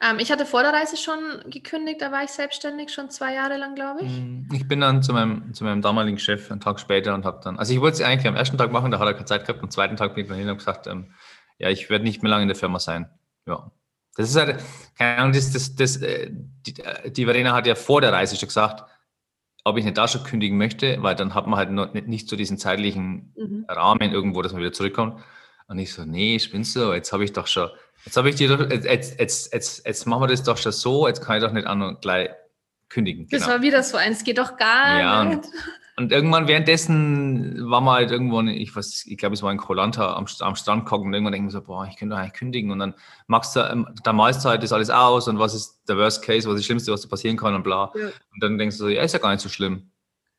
Ähm, ich hatte vor der Reise schon gekündigt, da war ich selbstständig, schon zwei Jahre lang, glaube ich. Mm, ich bin dann zu meinem, zu meinem damaligen Chef einen Tag später und habe dann, also ich wollte es eigentlich am ersten Tag machen, da hat er keine Zeit gehabt. Am zweiten Tag bin ich dann hin und gesagt, ähm, ja, ich werde nicht mehr lange in der Firma sein. Ja. Das ist halt, keine Ahnung, das, das, das, äh, die, die Verena hat ja vor der Reise schon gesagt, ob ich nicht da schon kündigen möchte, weil dann hat man halt noch nicht, nicht so diesen zeitlichen mhm. Rahmen irgendwo, dass man wieder zurückkommt. Und ich so, nee, spinnst du, jetzt habe ich doch schon, jetzt habe ich dir doch, jetzt, jetzt, jetzt, jetzt machen wir das doch schon so, jetzt kann ich doch nicht an und gleich kündigen. Das genau. war wieder so eins, geht doch gar ja, nicht. Und, und irgendwann währenddessen war man halt irgendwo, ich weiß, ich glaube, es war in Kolanta am, am Strand gucken und irgendwann denken wir so, boah, ich könnte doch eigentlich kündigen und dann machst du, ähm, da malst du halt das alles aus und was ist der Worst Case, was ist das Schlimmste, was da passieren kann und bla. Ja. Und dann denkst du so, ja, ist ja gar nicht so schlimm.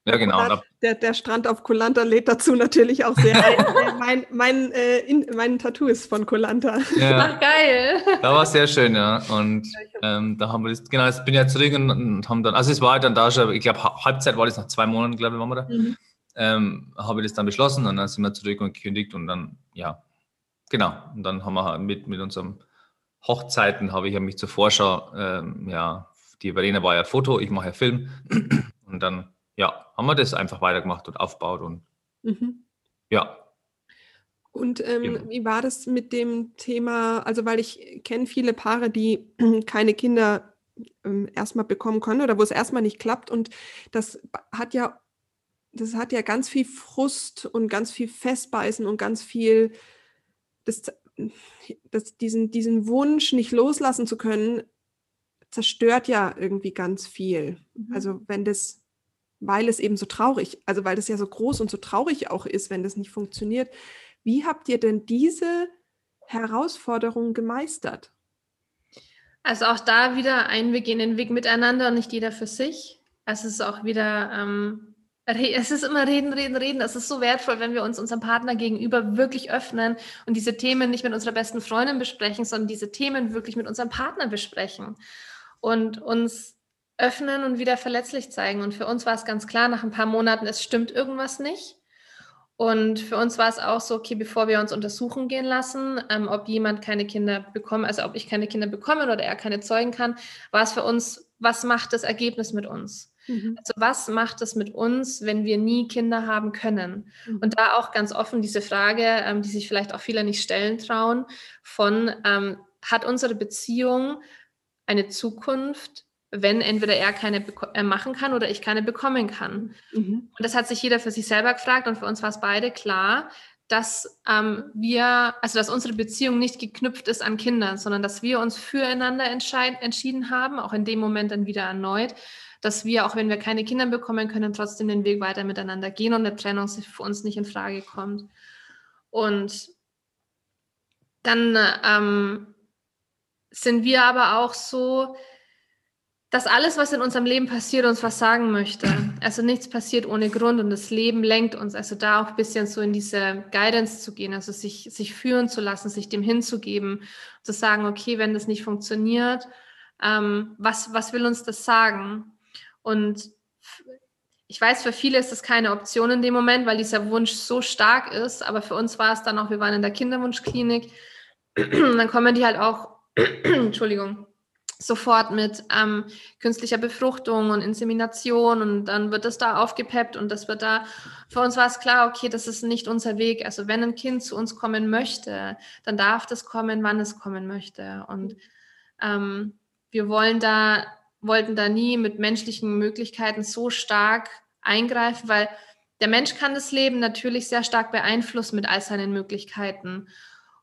Ja, genau. Der, der Strand auf Kolanta lädt dazu natürlich auch sehr ein. Äh, mein, mein, äh, in, mein Tattoo ist von Kolanta. Ja. Ach, geil. Da war sehr schön, ja. Und ähm, da haben wir das, genau, jetzt bin ich ja zurück und, und, haben dann, also es war halt dann da schon, ich glaube, Halbzeit war das nach zwei Monaten, glaube ich, waren wir da. Mhm. Ähm, habe ich das dann beschlossen und dann sind wir zurück und gekündigt und dann, ja, genau. Und dann haben wir halt mit, mit unserem Hochzeiten, habe ich ja mich zur Vorschau, ähm, ja, die Verena war ja Foto, ich mache ja Film und dann ja, haben wir das einfach weitergemacht und aufgebaut und mhm. ja. Und ähm, genau. wie war das mit dem Thema, also weil ich kenne viele Paare, die keine Kinder ähm, erstmal bekommen können oder wo es erstmal nicht klappt und das hat ja, das hat ja ganz viel Frust und ganz viel Festbeißen und ganz viel, das, das, diesen, diesen Wunsch nicht loslassen zu können, zerstört ja irgendwie ganz viel. Mhm. Also wenn das weil es eben so traurig, also weil das ja so groß und so traurig auch ist, wenn das nicht funktioniert. Wie habt ihr denn diese Herausforderung gemeistert? Also auch da wieder ein, wir gehen den Weg miteinander und nicht jeder für sich. Es ist auch wieder, ähm, es ist immer reden, reden, reden. Es ist so wertvoll, wenn wir uns unserem Partner gegenüber wirklich öffnen und diese Themen nicht mit unserer besten Freundin besprechen, sondern diese Themen wirklich mit unserem Partner besprechen und uns öffnen und wieder verletzlich zeigen. Und für uns war es ganz klar, nach ein paar Monaten, es stimmt irgendwas nicht. Und für uns war es auch so, okay, bevor wir uns untersuchen gehen lassen, ähm, ob jemand keine Kinder bekommt, also ob ich keine Kinder bekomme oder er keine zeugen kann, war es für uns, was macht das Ergebnis mit uns? Mhm. Also was macht es mit uns, wenn wir nie Kinder haben können? Mhm. Und da auch ganz offen diese Frage, ähm, die sich vielleicht auch viele nicht stellen trauen, von ähm, hat unsere Beziehung eine Zukunft, wenn entweder er keine äh, machen kann oder ich keine bekommen kann. Mhm. Und das hat sich jeder für sich selber gefragt und für uns war es beide klar, dass ähm, wir, also dass unsere Beziehung nicht geknüpft ist an Kinder, sondern dass wir uns füreinander entschieden haben, auch in dem Moment dann wieder erneut, dass wir, auch wenn wir keine Kinder bekommen können, trotzdem den Weg weiter miteinander gehen und eine Trennung für uns nicht in Frage kommt. Und dann ähm, sind wir aber auch so, dass alles, was in unserem Leben passiert, uns was sagen möchte. Also nichts passiert ohne Grund und das Leben lenkt uns. Also da auch ein bisschen so in diese Guidance zu gehen, also sich, sich führen zu lassen, sich dem hinzugeben, zu sagen, okay, wenn das nicht funktioniert, ähm, was, was will uns das sagen? Und ich weiß, für viele ist das keine Option in dem Moment, weil dieser Wunsch so stark ist, aber für uns war es dann auch, wir waren in der Kinderwunschklinik, dann kommen die halt auch, Entschuldigung, sofort mit ähm, künstlicher Befruchtung und Insemination und dann wird das da aufgepeppt und das wird da, für uns war es klar, okay, das ist nicht unser Weg. Also wenn ein Kind zu uns kommen möchte, dann darf das kommen, wann es kommen möchte. Und ähm, wir wollen da, wollten da nie mit menschlichen Möglichkeiten so stark eingreifen, weil der Mensch kann das Leben natürlich sehr stark beeinflussen mit all seinen Möglichkeiten.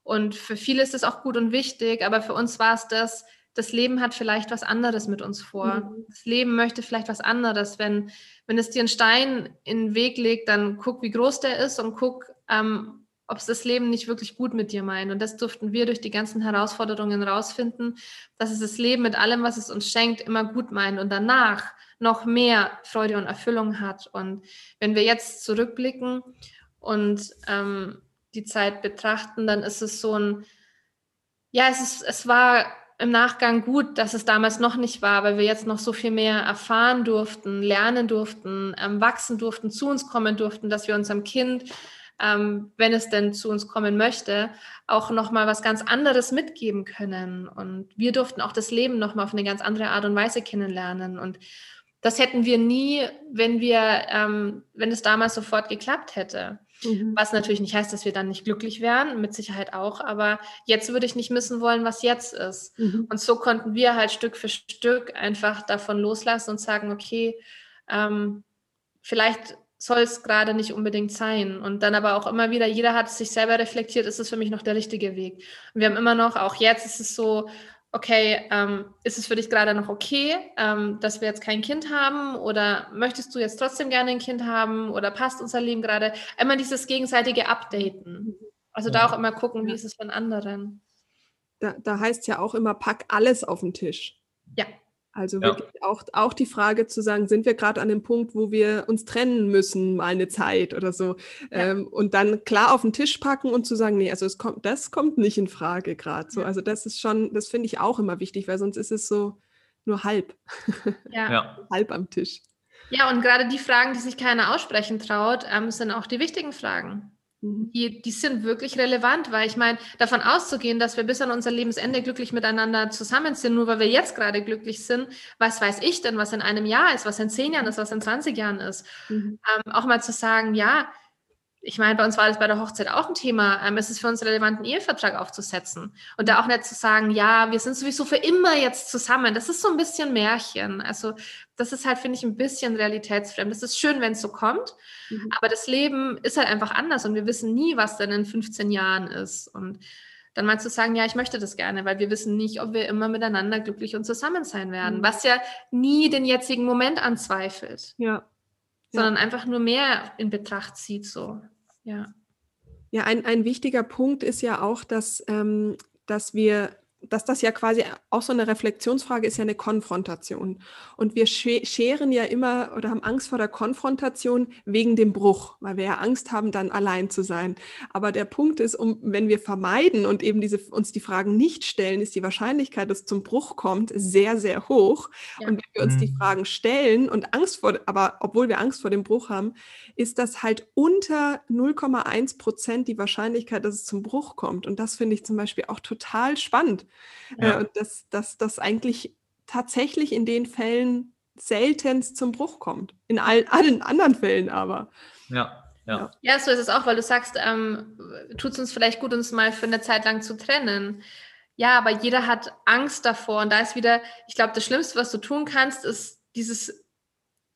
Und für viele ist das auch gut und wichtig, aber für uns war es das, das Leben hat vielleicht was anderes mit uns vor. Mhm. Das Leben möchte vielleicht was anderes. Wenn, wenn es dir einen Stein in den Weg legt, dann guck, wie groß der ist und guck, ähm, ob es das Leben nicht wirklich gut mit dir meint. Und das durften wir durch die ganzen Herausforderungen rausfinden, dass es das Leben mit allem, was es uns schenkt, immer gut meint und danach noch mehr Freude und Erfüllung hat. Und wenn wir jetzt zurückblicken und ähm, die Zeit betrachten, dann ist es so ein, ja, es, ist, es war im Nachgang gut, dass es damals noch nicht war, weil wir jetzt noch so viel mehr erfahren durften, lernen durften, ähm, wachsen durften, zu uns kommen durften, dass wir unserem Kind, ähm, wenn es denn zu uns kommen möchte, auch noch mal was ganz anderes mitgeben können. Und wir durften auch das Leben noch mal auf eine ganz andere Art und Weise kennenlernen. Und das hätten wir nie, wenn wir, ähm, wenn es damals sofort geklappt hätte. Mhm. Was natürlich nicht heißt, dass wir dann nicht glücklich wären, mit Sicherheit auch. Aber jetzt würde ich nicht missen wollen, was jetzt ist. Mhm. Und so konnten wir halt Stück für Stück einfach davon loslassen und sagen, okay, ähm, vielleicht soll es gerade nicht unbedingt sein. Und dann aber auch immer wieder, jeder hat sich selber reflektiert, ist es für mich noch der richtige Weg. Und wir haben immer noch, auch jetzt ist es so, okay, ähm, ist es für dich gerade noch okay, ähm, dass wir jetzt kein Kind haben oder möchtest du jetzt trotzdem gerne ein Kind haben oder passt unser Leben gerade? Immer dieses gegenseitige Updaten. Also ja. da auch immer gucken, wie ist es von anderen. Da, da heißt es ja auch immer, pack alles auf den Tisch. Ja. Also ja. wirklich auch, auch die Frage zu sagen, sind wir gerade an dem Punkt, wo wir uns trennen müssen, mal eine Zeit oder so. Ja. Ähm, und dann klar auf den Tisch packen und zu sagen, nee, also es kommt, das kommt nicht in Frage gerade. So. Ja. Also das ist schon, das finde ich auch immer wichtig, weil sonst ist es so nur halb. Ja. halb am Tisch. Ja, und gerade die Fragen, die sich keiner aussprechen traut, ähm, sind auch die wichtigen Fragen. Mhm. Die, die sind wirklich relevant, weil ich meine, davon auszugehen, dass wir bis an unser Lebensende glücklich miteinander zusammen sind, nur weil wir jetzt gerade glücklich sind, was weiß ich denn, was in einem Jahr ist, was in zehn Jahren ist, was in 20 Jahren ist. Mhm. Ähm, auch mal zu sagen, ja, ich meine, bei uns war das bei der Hochzeit auch ein Thema. Ähm, es ist für uns relevant, einen Ehevertrag aufzusetzen. Und da auch nicht zu sagen, ja, wir sind sowieso für immer jetzt zusammen. Das ist so ein bisschen Märchen. Also, das ist halt, finde ich, ein bisschen realitätsfremd. Das ist schön, wenn es so kommt. Mhm. Aber das Leben ist halt einfach anders und wir wissen nie, was denn in 15 Jahren ist. Und dann mal zu sagen, ja, ich möchte das gerne, weil wir wissen nicht, ob wir immer miteinander glücklich und zusammen sein werden. Mhm. Was ja nie den jetzigen Moment anzweifelt. Ja sondern ja. einfach nur mehr in Betracht zieht. So, ja. Ja, ein, ein wichtiger Punkt ist ja auch, dass, ähm, dass wir dass das ja quasi auch so eine Reflexionsfrage ist ja eine Konfrontation. Und wir scheren ja immer oder haben Angst vor der Konfrontation wegen dem Bruch, weil wir ja Angst haben, dann allein zu sein. Aber der Punkt ist, um, wenn wir vermeiden und eben diese, uns die Fragen nicht stellen, ist die Wahrscheinlichkeit, dass es zum Bruch kommt, sehr, sehr hoch. Ja. Und wenn wir uns mhm. die Fragen stellen und Angst vor, aber obwohl wir Angst vor dem Bruch haben, ist das halt unter 0,1 Prozent die Wahrscheinlichkeit, dass es zum Bruch kommt. Und das finde ich zum Beispiel auch total spannend. Ja. Äh, und dass, dass das eigentlich tatsächlich in den Fällen seltenst zum Bruch kommt. In all, allen anderen Fällen aber. Ja. Ja. ja, so ist es auch, weil du sagst, ähm, tut es uns vielleicht gut, uns mal für eine Zeit lang zu trennen. Ja, aber jeder hat Angst davor. Und da ist wieder, ich glaube, das Schlimmste, was du tun kannst, ist dieses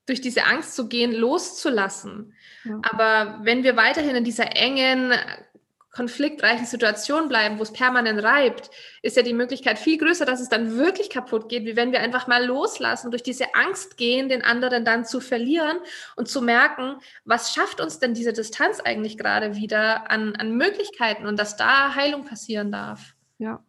durch diese Angst zu gehen, loszulassen. Ja. Aber wenn wir weiterhin in dieser engen, konfliktreichen Situation bleiben, wo es permanent reibt, ist ja die Möglichkeit viel größer, dass es dann wirklich kaputt geht, wie wenn wir einfach mal loslassen, durch diese Angst gehen, den anderen dann zu verlieren und zu merken, was schafft uns denn diese Distanz eigentlich gerade wieder an, an Möglichkeiten und dass da Heilung passieren darf. Ja.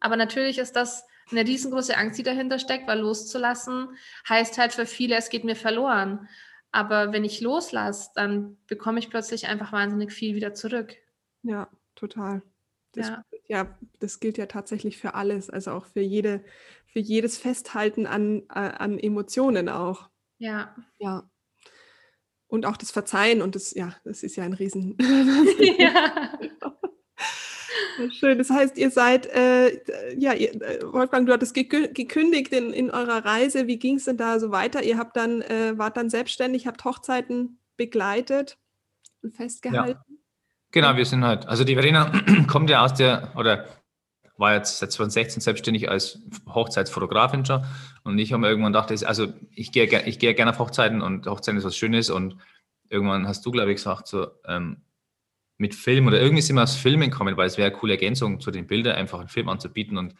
Aber natürlich ist das eine riesengroße Angst, die dahinter steckt, weil loszulassen heißt halt für viele, es geht mir verloren. Aber wenn ich loslasse, dann bekomme ich plötzlich einfach wahnsinnig viel wieder zurück. Ja, total. Das, ja. ja, das gilt ja tatsächlich für alles, also auch für jede, für jedes Festhalten an, an Emotionen auch. Ja. Ja. Und auch das Verzeihen und das, ja, das ist ja ein Riesen. ja. Schön. Das heißt, ihr seid, äh, ja, ihr, äh, Wolfgang, du hattest gekündigt in, in eurer Reise. Wie ging es denn da so weiter? Ihr habt dann, äh, wart dann selbstständig, habt Hochzeiten begleitet und festgehalten. Ja. Genau, wir sind halt, also die Verena kommt ja aus der, oder war jetzt seit 2016 selbstständig als Hochzeitsfotografin schon. Und ich habe mir irgendwann gedacht, also ich gehe, ich gehe gerne auf Hochzeiten und Hochzeiten ist was Schönes. Und irgendwann hast du, glaube ich, gesagt, so, ähm, mit Film oder irgendwie sind wir aus Filmen kommen, weil es wäre eine coole Ergänzung zu den Bildern, einfach einen Film anzubieten. Und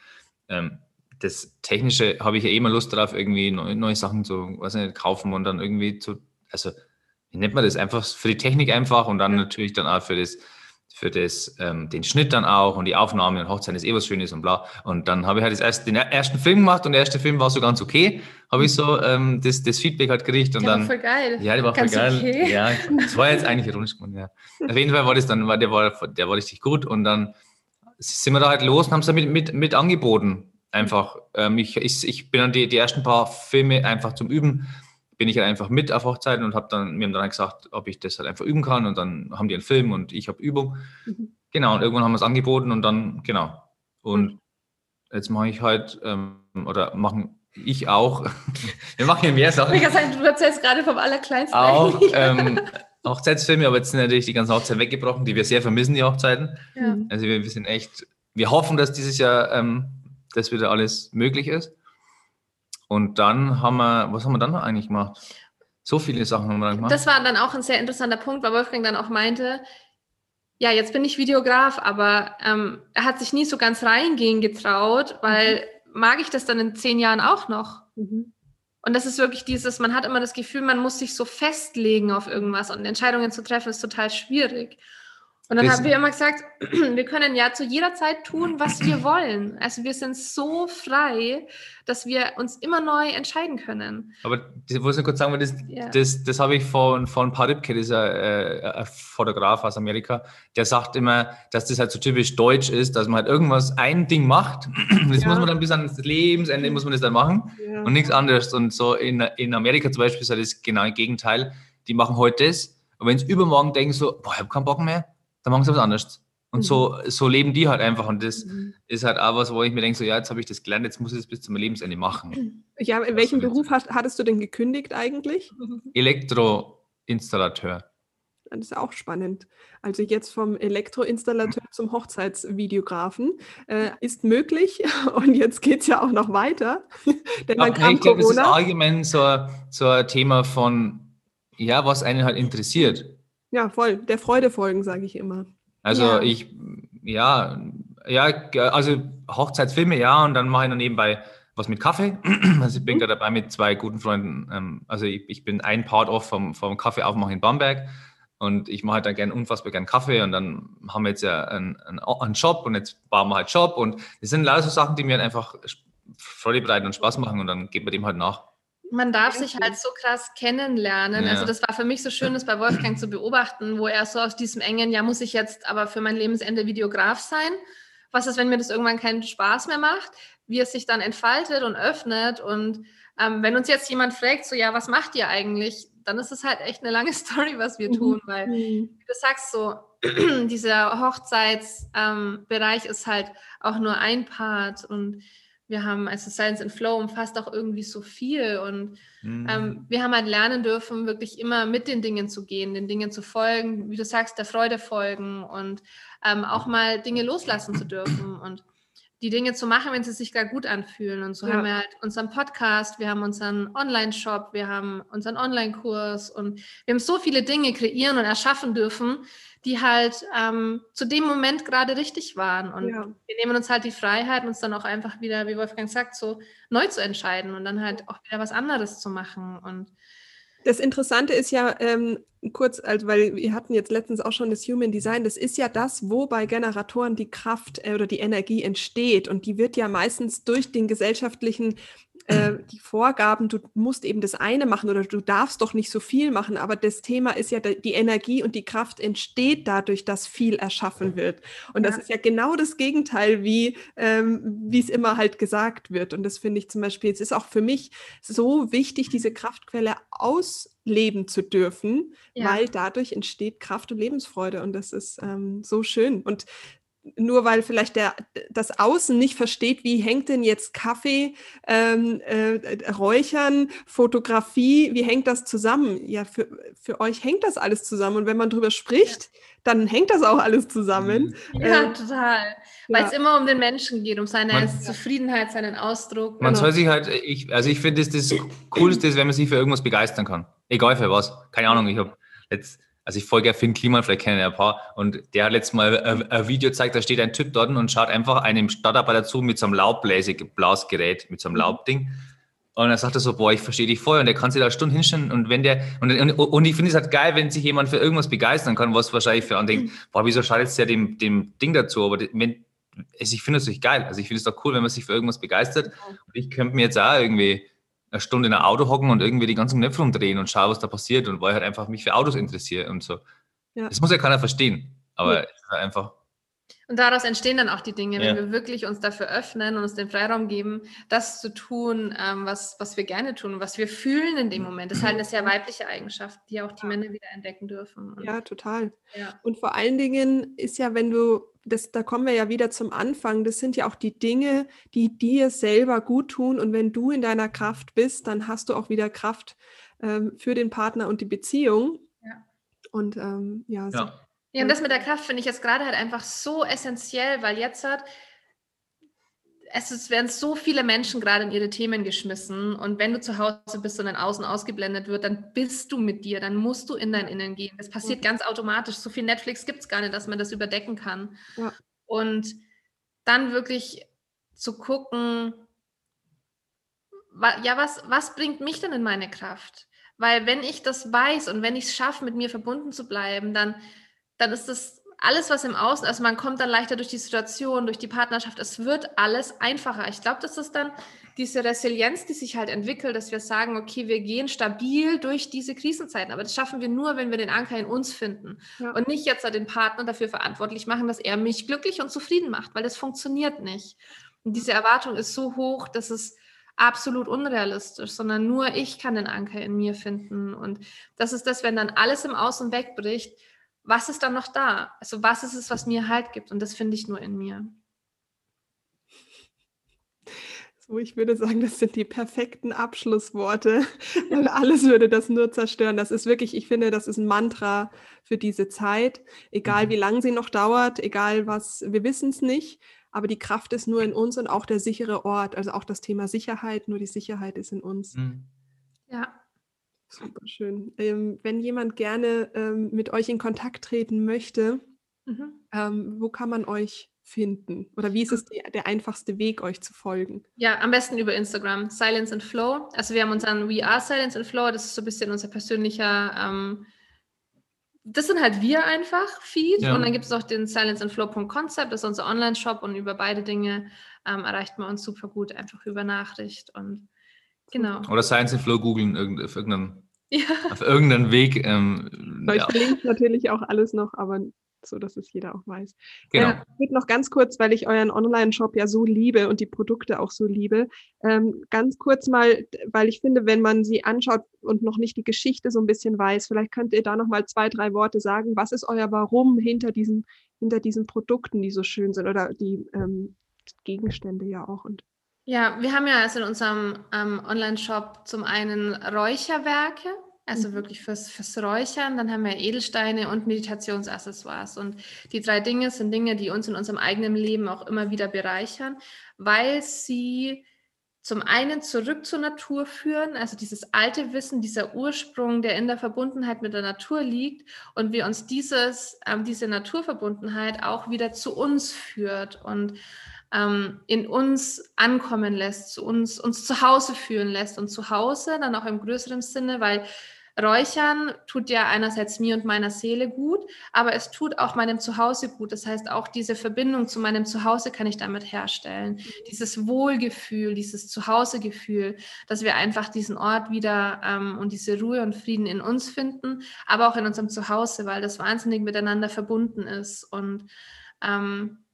ähm, das Technische habe ich ja immer Lust darauf, irgendwie neue, neue Sachen zu nicht, kaufen und dann irgendwie zu, also wie nennt man das? Einfach für die Technik einfach und dann natürlich dann auch für das für das, ähm, den Schnitt dann auch und die Aufnahme und Hochzeit ist eh was Schönes und bla. Und dann habe ich halt das erste, den ersten Film gemacht und der erste Film war so ganz okay. Habe ich so ähm, das, das Feedback halt gekriegt und der dann. War voll geil. Ja, der war ganz voll geil. Okay. Ja, das war jetzt eigentlich ironisch gemeint, ja. Auf jeden Fall war das dann, der war, der war richtig gut und dann sind wir da halt los und haben es dann mit, mit, mit angeboten. Einfach. Ähm, ich, ich, ich bin dann die, die ersten paar Filme einfach zum Üben bin ich halt einfach mit auf Hochzeiten und habe dann, mir haben dann halt gesagt, ob ich das halt einfach üben kann und dann haben die einen Film und ich habe Übung. Mhm. Genau, und irgendwann haben wir es angeboten und dann, genau. Und mhm. jetzt mache ich halt, ähm, oder machen ich auch, wir machen hier mehr Sachen. Ich kann sagen, du erzählst gerade vom Allerkleinsten. Auch, ähm, Hochzeitsfilme, aber jetzt sind natürlich die ganzen Hochzeiten weggebrochen, die wir sehr vermissen, die Hochzeiten. Ja. Also wir, wir sind echt, wir hoffen, dass dieses Jahr ähm, das wieder alles möglich ist. Und dann haben wir, was haben wir dann noch eigentlich gemacht? So viele Sachen haben wir dann gemacht. Das war dann auch ein sehr interessanter Punkt, weil Wolfgang dann auch meinte, ja, jetzt bin ich Videograf, aber ähm, er hat sich nie so ganz reingehen getraut, weil mag ich das dann in zehn Jahren auch noch? Mhm. Und das ist wirklich dieses, man hat immer das Gefühl, man muss sich so festlegen auf irgendwas und Entscheidungen zu treffen ist total schwierig. Und dann Das- haben wir immer gesagt, wir können ja zu jeder Zeit tun, was wir wollen. Also wir sind so frei, dass wir uns immer neu entscheiden können. Aber ich nur kurz sagen, weil das, Ja. das, das habe ich von, von Paripke, dieser äh, ein Fotograf aus Amerika, der sagt immer, dass das halt so typisch deutsch ist, dass man halt irgendwas, ein Ding macht, das Ja. muss man dann bis ans Lebensende, muss man das dann machen Ja. und nichts anderes. Und so in, in Amerika zum Beispiel ist halt das genaue Gegenteil. Die machen heute das und wenn sie übermorgen denken so, boah, ich habe keinen Bock mehr, dann machen sie was anderes. Und Mhm. so, so leben die halt einfach. Und das Mhm. ist halt auch was, wo ich mir denke, so, ja, jetzt habe ich das gelernt, jetzt muss ich das bis zum Lebensende machen. Ja, in welchem Beruf hast, hattest du denn gekündigt eigentlich? Elektroinstallateur. Das ist auch spannend. Also jetzt vom Elektroinstallateur zum Hochzeitsvideografen äh, ist möglich und jetzt geht es ja auch noch weiter. Denn dann kam ich glaube, das ist allgemein so, so ein Thema von, ja, was einen halt interessiert. Ja, voll. Der Freude folgen, sage ich immer. Also Ja. ich, ja, ja, also Hochzeitsfilme, ja, und dann mache ich noch nebenbei was mit Kaffee. Also ich bin Mhm. gerade dabei mit zwei guten Freunden. Ähm, also ich, ich bin ein Part off vom, vom Kaffee aufmachen in Bamberg. Und ich mache halt dann gern unfassbar gern Kaffee und dann haben wir jetzt ja einen, einen, einen Shop und jetzt bauen wir halt Shop und das sind lauter so Sachen, die mir halt einfach Freude bereiten und Spaß machen und dann geht man dem halt nach. Man darf sich halt so krass kennenlernen. Ja. Also das war für mich so schön, das bei Wolfgang zu beobachten, wo er so aus diesem engen, ja, muss ich jetzt aber für mein Lebensende Videograf sein? Was ist, wenn mir das irgendwann keinen Spaß mehr macht? Wie es sich dann entfaltet und öffnet. Und ähm, wenn uns jetzt jemand fragt, so, ja, was macht ihr eigentlich? Dann ist es halt echt eine lange Story, was wir tun, weil Mhm. wie du sagst so, dieser Hochzeitsbereich ähm, ist halt auch nur ein Part und wir haben, also Science and Flow umfasst auch irgendwie so viel und Mhm. ähm, wir haben halt lernen dürfen, wirklich immer mit den Dingen zu gehen, den Dingen zu folgen, wie du sagst, der Freude folgen und ähm, auch mal Dinge loslassen zu dürfen und die Dinge zu machen, wenn sie sich gar gut anfühlen. Und so Ja. haben wir halt unseren Podcast, wir haben unseren Online-Shop, wir haben unseren Online-Kurs und wir haben so viele Dinge kreieren und erschaffen dürfen, die halt ähm, zu dem Moment gerade richtig waren. Und Ja. wir nehmen uns halt die Freiheit, uns dann auch einfach wieder, wie Wolfgang sagt, so neu zu entscheiden und dann halt auch wieder was anderes zu machen. Und Das Interessante ist ja ähm, kurz, also weil wir hatten jetzt letztens auch schon das Human Design, das ist ja das, wo bei Generatoren die Kraft äh, oder die Energie entsteht und die wird ja meistens durch den gesellschaftlichen äh, die Vorgaben, du musst eben das eine machen oder du darfst doch nicht so viel machen, aber das Thema ist ja, die Energie und die Kraft entsteht dadurch, dass viel erschaffen wird. Und das Ja. ist ja genau das Gegenteil, wie ähm, wie es immer halt gesagt wird. Und das finde ich zum Beispiel, es ist auch für mich so wichtig, diese Kraftquelle ausleben zu dürfen, Ja. weil dadurch entsteht Kraft und Lebensfreude und das ist ähm, so schön. Und nur weil vielleicht der, das Außen nicht versteht, wie hängt denn jetzt Kaffee, ähm, äh, Räuchern, Fotografie, wie hängt das zusammen? Ja, für, für euch hängt das alles zusammen. Und wenn man drüber spricht, dann hängt das auch alles zusammen. ja, Ähm, total. Weil es immer um den Menschen geht, um seine Man- Zufriedenheit, seinen Ausdruck. Man Genau. soll sich halt, ich, also ich finde, das, das Coolste ist, wenn man sich für irgendwas begeistern kann. Egal für was. Keine Ahnung, ich habe jetzt, also ich folge ja Finn Kliman, vielleicht kennen ja ein paar, und der hat letztes Mal ein, Video gezeigt, da steht ein Typ dort und schaut einfach einem Stadtarbeiter zu mit so einem Laubblasgerät, mit so einem Mhm. Laubding. Und er sagt er so, boah, ich verstehe dich voll. Und der kann sich da eine Stunde hinstellen. Und wenn der, und, und, und ich finde es halt geil, wenn sich jemand für irgendwas begeistern kann, was wahrscheinlich für andere denkt, boah, wieso schaut jetzt der dem, dem Ding dazu? Aber wenn, ich finde es nicht geil. Also ich finde es doch cool, wenn man sich für irgendwas begeistert. Und ich könnte mir jetzt auch irgendwie eine Stunde in ein Auto hocken und irgendwie die ganzen Knöpfe umdrehen und schauen, was da passiert und weil ich halt einfach mich für Autos interessiere und so. Ja. Das muss ja keiner verstehen. Aber Ja. halt einfach, Und daraus entstehen dann auch die Dinge, wenn Ja. wir wirklich uns dafür öffnen und uns den Freiraum geben, das zu tun, ähm, was, was wir gerne tun und was wir fühlen in dem Moment. Das ist halt eine sehr weibliche Eigenschaft, die auch die Männer wieder entdecken dürfen. Und, Ja, total. ja. Und vor allen Dingen ist ja, wenn du, das, da kommen wir ja wieder zum Anfang, das sind ja auch die Dinge, die dir selber gut tun. Und wenn du in deiner Kraft bist, dann hast du auch wieder Kraft ähm, für den Partner und die Beziehung. Ja. Und ähm, ja, so. Ja. Und das mit der Kraft finde ich jetzt gerade halt einfach so essentiell, weil jetzt hat es ist, werden so viele Menschen gerade in ihre Themen geschmissen. Und wenn du zu Hause bist und dann außen ausgeblendet wird, dann bist du mit dir, dann musst du in dein Innen gehen. Das passiert ganz automatisch. So viel Netflix gibt es gar nicht, dass man das überdecken kann. Ja. Und dann wirklich zu gucken, ja, was, was bringt mich denn in meine Kraft? Weil wenn ich das weiß und wenn ich es schaffe, mit mir verbunden zu bleiben, dann, dann ist das alles, was im Außen, also man kommt dann leichter durch die Situation, durch die Partnerschaft, es wird alles einfacher. Ich glaube, das ist dann diese Resilienz, die sich halt entwickelt, dass wir sagen, okay, wir gehen stabil durch diese Krisenzeiten. Aber das schaffen wir nur, wenn wir den Anker in uns finden Ja. und nicht jetzt den Partner dafür verantwortlich machen, dass er mich glücklich und zufrieden macht, weil das funktioniert nicht. Und diese Erwartung ist so hoch, dass es absolut unrealistisch, sondern nur ich kann den Anker in mir finden. Und das ist das, wenn dann alles im Außen wegbricht, was ist dann noch da? Also was ist es, was mir Halt gibt? Und das finde ich nur in mir. So, ich würde sagen, das sind die perfekten Abschlussworte, weil alles würde das nur zerstören. Das ist wirklich, ich finde, das ist ein Mantra für diese Zeit, egal Mhm. wie lange sie noch dauert, egal was, wir wissen es nicht, aber die Kraft ist nur in uns und auch der sichere Ort, also auch das Thema Sicherheit, nur die Sicherheit ist in uns. Mhm. Ja. Super schön. Ähm, wenn jemand gerne ähm, mit euch in Kontakt treten möchte, Mhm. ähm, wo kann man euch finden? Oder wie ist es die, der einfachste Weg, euch zu folgen? Ja, am besten über Instagram, Silence and Flow. Also wir haben unseren We Are Silence and Flow, das ist so ein bisschen unser persönlicher, ähm, das sind halt wir einfach, Feed. Ja. Und dann gibt es auch den Silence and Flow.concept, das ist unser Online-Shop und über beide Dinge ähm, erreicht man uns super gut, einfach über Nachricht und genau. Oder Science and Flow googeln auf irgendeinem, Ja. auf Weg. Ähm, Ich ja, verlinke natürlich auch alles noch, aber so, dass es jeder auch weiß. genau. Äh, ich würde noch ganz kurz, weil ich euren Online-Shop ja so liebe und die Produkte auch so liebe, ähm, ganz kurz mal, weil ich finde, wenn man sie anschaut und noch nicht die Geschichte so ein bisschen weiß, vielleicht könnt ihr da noch mal zwei, drei Worte sagen. Was ist euer Warum hinter diesen, hinter diesen Produkten, die so schön sind oder die ähm, Gegenstände ja auch und Ja, wir haben ja also in unserem ähm, Online-Shop zum einen Räucherwerke, also Mhm. wirklich fürs, fürs Räuchern, dann haben wir Edelsteine und Meditationsaccessoires. Und die drei Dinge sind Dinge, die uns in unserem eigenen Leben auch immer wieder bereichern, weil sie zum einen zurück zur Natur führen, also dieses alte Wissen, dieser Ursprung, der in der Verbundenheit mit der Natur liegt und wir uns dieses, ähm, diese Naturverbundenheit auch wieder zu uns führt und ähm, in uns ankommen lässt, zu uns, uns zu Hause führen lässt und zu Hause dann auch im größeren Sinne, weil Räuchern tut ja einerseits mir und meiner Seele gut, aber es tut auch meinem Zuhause gut. Das heißt, auch diese Verbindung zu meinem Zuhause kann ich damit herstellen. Dieses Wohlgefühl, dieses Zuhausegefühl, dass wir einfach diesen Ort wieder ähm, und diese Ruhe und Frieden in uns finden, aber auch in unserem Zuhause, weil das wahnsinnig miteinander verbunden ist und ähm,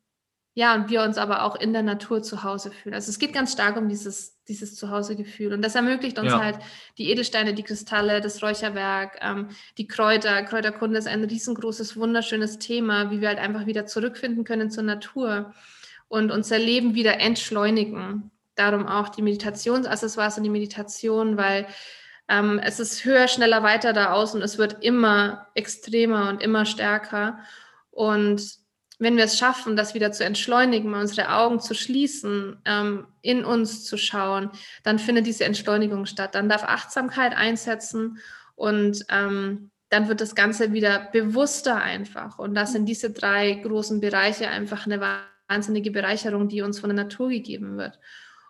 ja, und wir uns aber auch in der Natur zu Hause fühlen. Also es geht ganz stark um dieses, dieses Zuhausegefühl. Und das ermöglicht uns Ja. halt die Edelsteine, die Kristalle, das Räucherwerk, ähm, die Kräuter. Kräuterkunde ist ein riesengroßes, wunderschönes Thema, wie wir halt einfach wieder zurückfinden können zur Natur und unser Leben wieder entschleunigen. Darum auch die Meditationsaccessoires und die Meditation, weil ähm, es ist höher, schneller, weiter da aus und es wird immer extremer und immer stärker. Und wenn wir es schaffen, das wieder zu entschleunigen, mal unsere Augen zu schließen, ähm, in uns zu schauen, dann findet diese Entschleunigung statt. Dann darf Achtsamkeit einsetzen und ähm, dann wird das Ganze wieder bewusster einfach. Und das sind diese drei großen Bereiche einfach eine wahnsinnige Bereicherung, die uns von der Natur gegeben wird.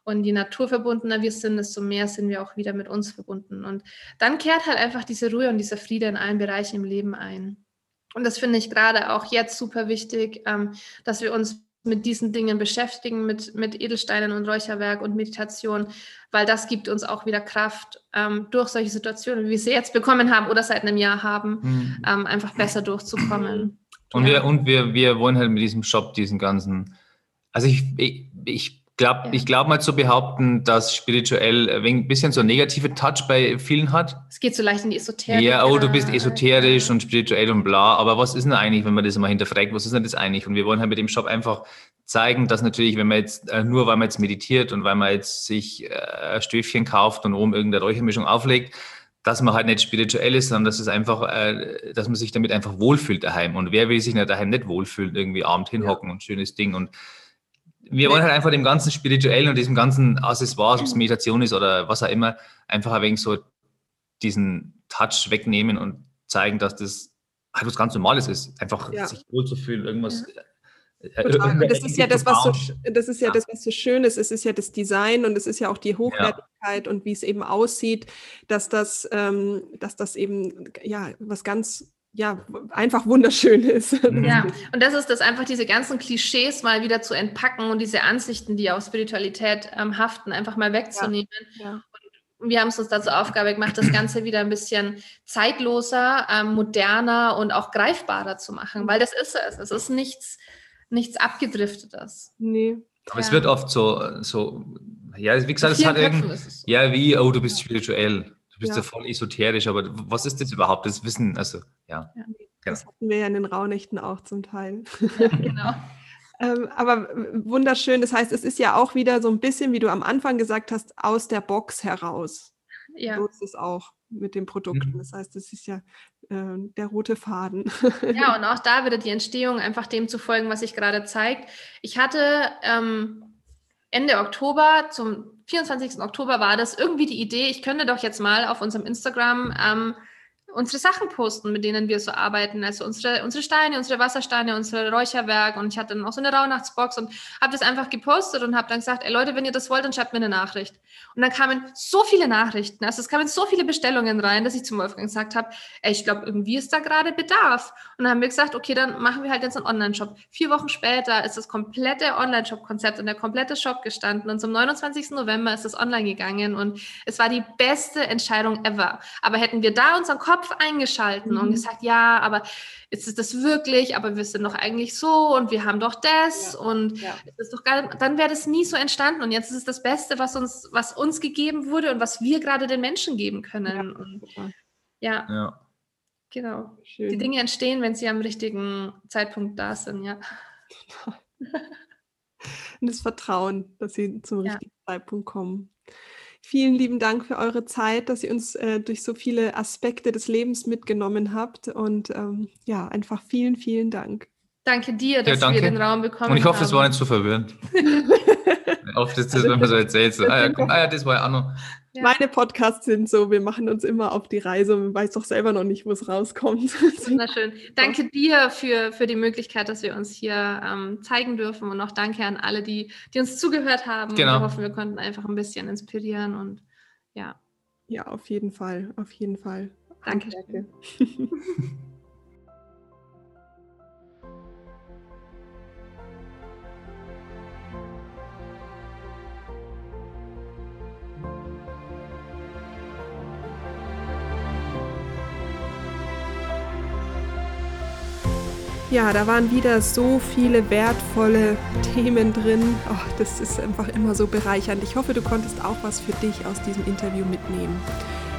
Und je naturverbundener wir sind, desto mehr sind wir auch wieder mit uns verbunden. Und dann kehrt halt einfach diese Ruhe und dieser Friede in allen Bereichen im Leben ein. Und das finde ich gerade auch jetzt super wichtig, ähm, dass wir uns mit diesen Dingen beschäftigen, mit, mit Edelsteinen und Räucherwerk und Meditation, weil das gibt uns auch wieder Kraft, ähm, durch solche Situationen, wie wir sie jetzt bekommen haben oder seit einem Jahr haben, Mhm. ähm, einfach besser durchzukommen. Und, Ja. wir, und wir, wir wollen halt mit diesem Shop diesen ganzen, also ich, ich, ich glaube Ja. ich glaub mal zu behaupten, dass spirituell ein wenig- bisschen so ein negative Touch bei vielen hat. Es geht so leicht in die Esoterik. Ja, oh, du bist äh, esoterisch ja. und spirituell und bla, aber was ist denn eigentlich, wenn man das mal hinterfragt, was ist denn das eigentlich? Und wir wollen halt mit dem Shop einfach zeigen, dass natürlich, wenn man jetzt, äh, nur weil man jetzt meditiert und weil man jetzt sich äh, ein Stöfchen kauft und oben irgendeine Räuchermischung auflegt, dass man halt nicht spirituell ist, sondern dass es einfach, äh, dass man sich damit einfach wohlfühlt daheim. Und wer will sich nicht daheim nicht wohlfühlen, irgendwie abend hinhocken ja. und schönes Ding. Und wir wollen halt einfach dem ganzen Spirituellen und diesem ganzen Accessoires, ob es Meditation ist oder was auch immer, einfach ein wenig so diesen Touch wegnehmen und zeigen, dass das halt was ganz Normales ist. Einfach ja. sich wohlzufühlen, irgendwas. Ja Total. Und das ist ja das, was so, das ist ja, ja, das, was so schön ist. Es ist ja das Design und es ist ja auch die Hochwertigkeit ja. und wie es eben aussieht, dass das, ähm, dass das eben ja was ganz ja, einfach wunderschön ist. Ja, und das ist das einfach, diese ganzen Klischees mal wieder zu entpacken und diese Ansichten, die auf Spiritualität ähm, haften, einfach mal wegzunehmen. Ja, ja. Und wir haben es uns dazu Aufgabe gemacht, das Ganze wieder ein bisschen zeitloser, ähm, moderner und auch greifbarer zu machen, weil das ist es. Es ist nichts, nichts abgedriftetes. Nee. Aber ja. es wird oft so, so ja, wie gesagt, es hat irgendwie, so. ja, wie, oh, du bist spirituell, du bist ja. ja. voll esoterisch, aber was ist das überhaupt, das Wissen, also, ja. ja das genau. hatten wir ja in den Raunächten auch zum Teil. Ja, genau. ähm, aber wunderschön, das heißt, es ist ja auch wieder so ein bisschen, wie du am Anfang gesagt hast, aus der Box heraus. Ja. So ist es auch mit den Produkten. Mhm. Das heißt, es ist ja äh, der rote Faden. ja, und auch da wieder die Entstehung einfach dem zu folgen, was sich gerade zeigt. Ich hatte ähm, Ende Oktober, zum 24. Oktober war das irgendwie die Idee, ich könnte doch jetzt mal auf unserem Instagram ähm, unsere Sachen posten, mit denen wir so arbeiten. Also unsere, unsere Steine, unsere Wassersteine, unsere Räucherwerk. Und ich hatte dann auch so eine Rauhnachtsbox und habe das einfach gepostet und habe dann gesagt, ey Leute, wenn ihr das wollt, dann schreibt mir eine Nachricht. Und dann kamen so viele Nachrichten, also es kamen so viele Bestellungen rein, dass ich zum Wolfgang gesagt habe, ey, ich glaube, irgendwie ist da gerade Bedarf. Und dann haben wir gesagt, okay, dann machen wir halt jetzt einen Online-Shop. Vier Wochen später ist das komplette Online-Shop-Konzept und der komplette Shop gestanden. Und zum 29. November ist es online gegangen und es war die beste Entscheidung ever. Aber hätten wir da unseren Kopf Kopf eingeschalten mhm. und gesagt, ja, aber ist es das wirklich? Aber wir sind doch eigentlich so und wir haben doch das ja. und ja. ist doch gar, dann wäre das nie so entstanden. Und jetzt ist es das Beste, was uns, was uns gegeben wurde und was wir gerade den Menschen geben können. Ja, und, ja. ja. Genau. Schön. Die Dinge entstehen, wenn sie am richtigen Zeitpunkt da sind, ja. Und das Vertrauen, dass sie zum richtigen Zeitpunkt kommen. Vielen lieben Dank für eure Zeit, dass ihr uns äh, durch so viele Aspekte des Lebens mitgenommen habt. Und ähm, ja, einfach vielen, vielen Dank. Danke dir, dass ja, wir den Raum bekommen haben. Und ich hoffe, es war nicht zu verwirrend. Oft ist das, wenn man so erzählt, so, ah, ja, komm, ah, ja, das war ja auch noch. Ja. Meine Podcasts sind so, wir machen uns immer auf die Reise und man weiß doch selber noch nicht, wo es rauskommt. Wunderschön. Danke dir für, für die Möglichkeit, dass wir uns hier ähm, zeigen dürfen und auch danke an alle, die, die uns zugehört haben. Genau. Wir hoffen, wir konnten einfach ein bisschen inspirieren und ja. Ja, auf jeden Fall, auf jeden Fall. Danke. danke. Ja, da waren wieder so viele wertvolle Themen drin. Oh, das ist einfach immer so bereichernd. Ich hoffe, du konntest auch was für dich aus diesem Interview mitnehmen.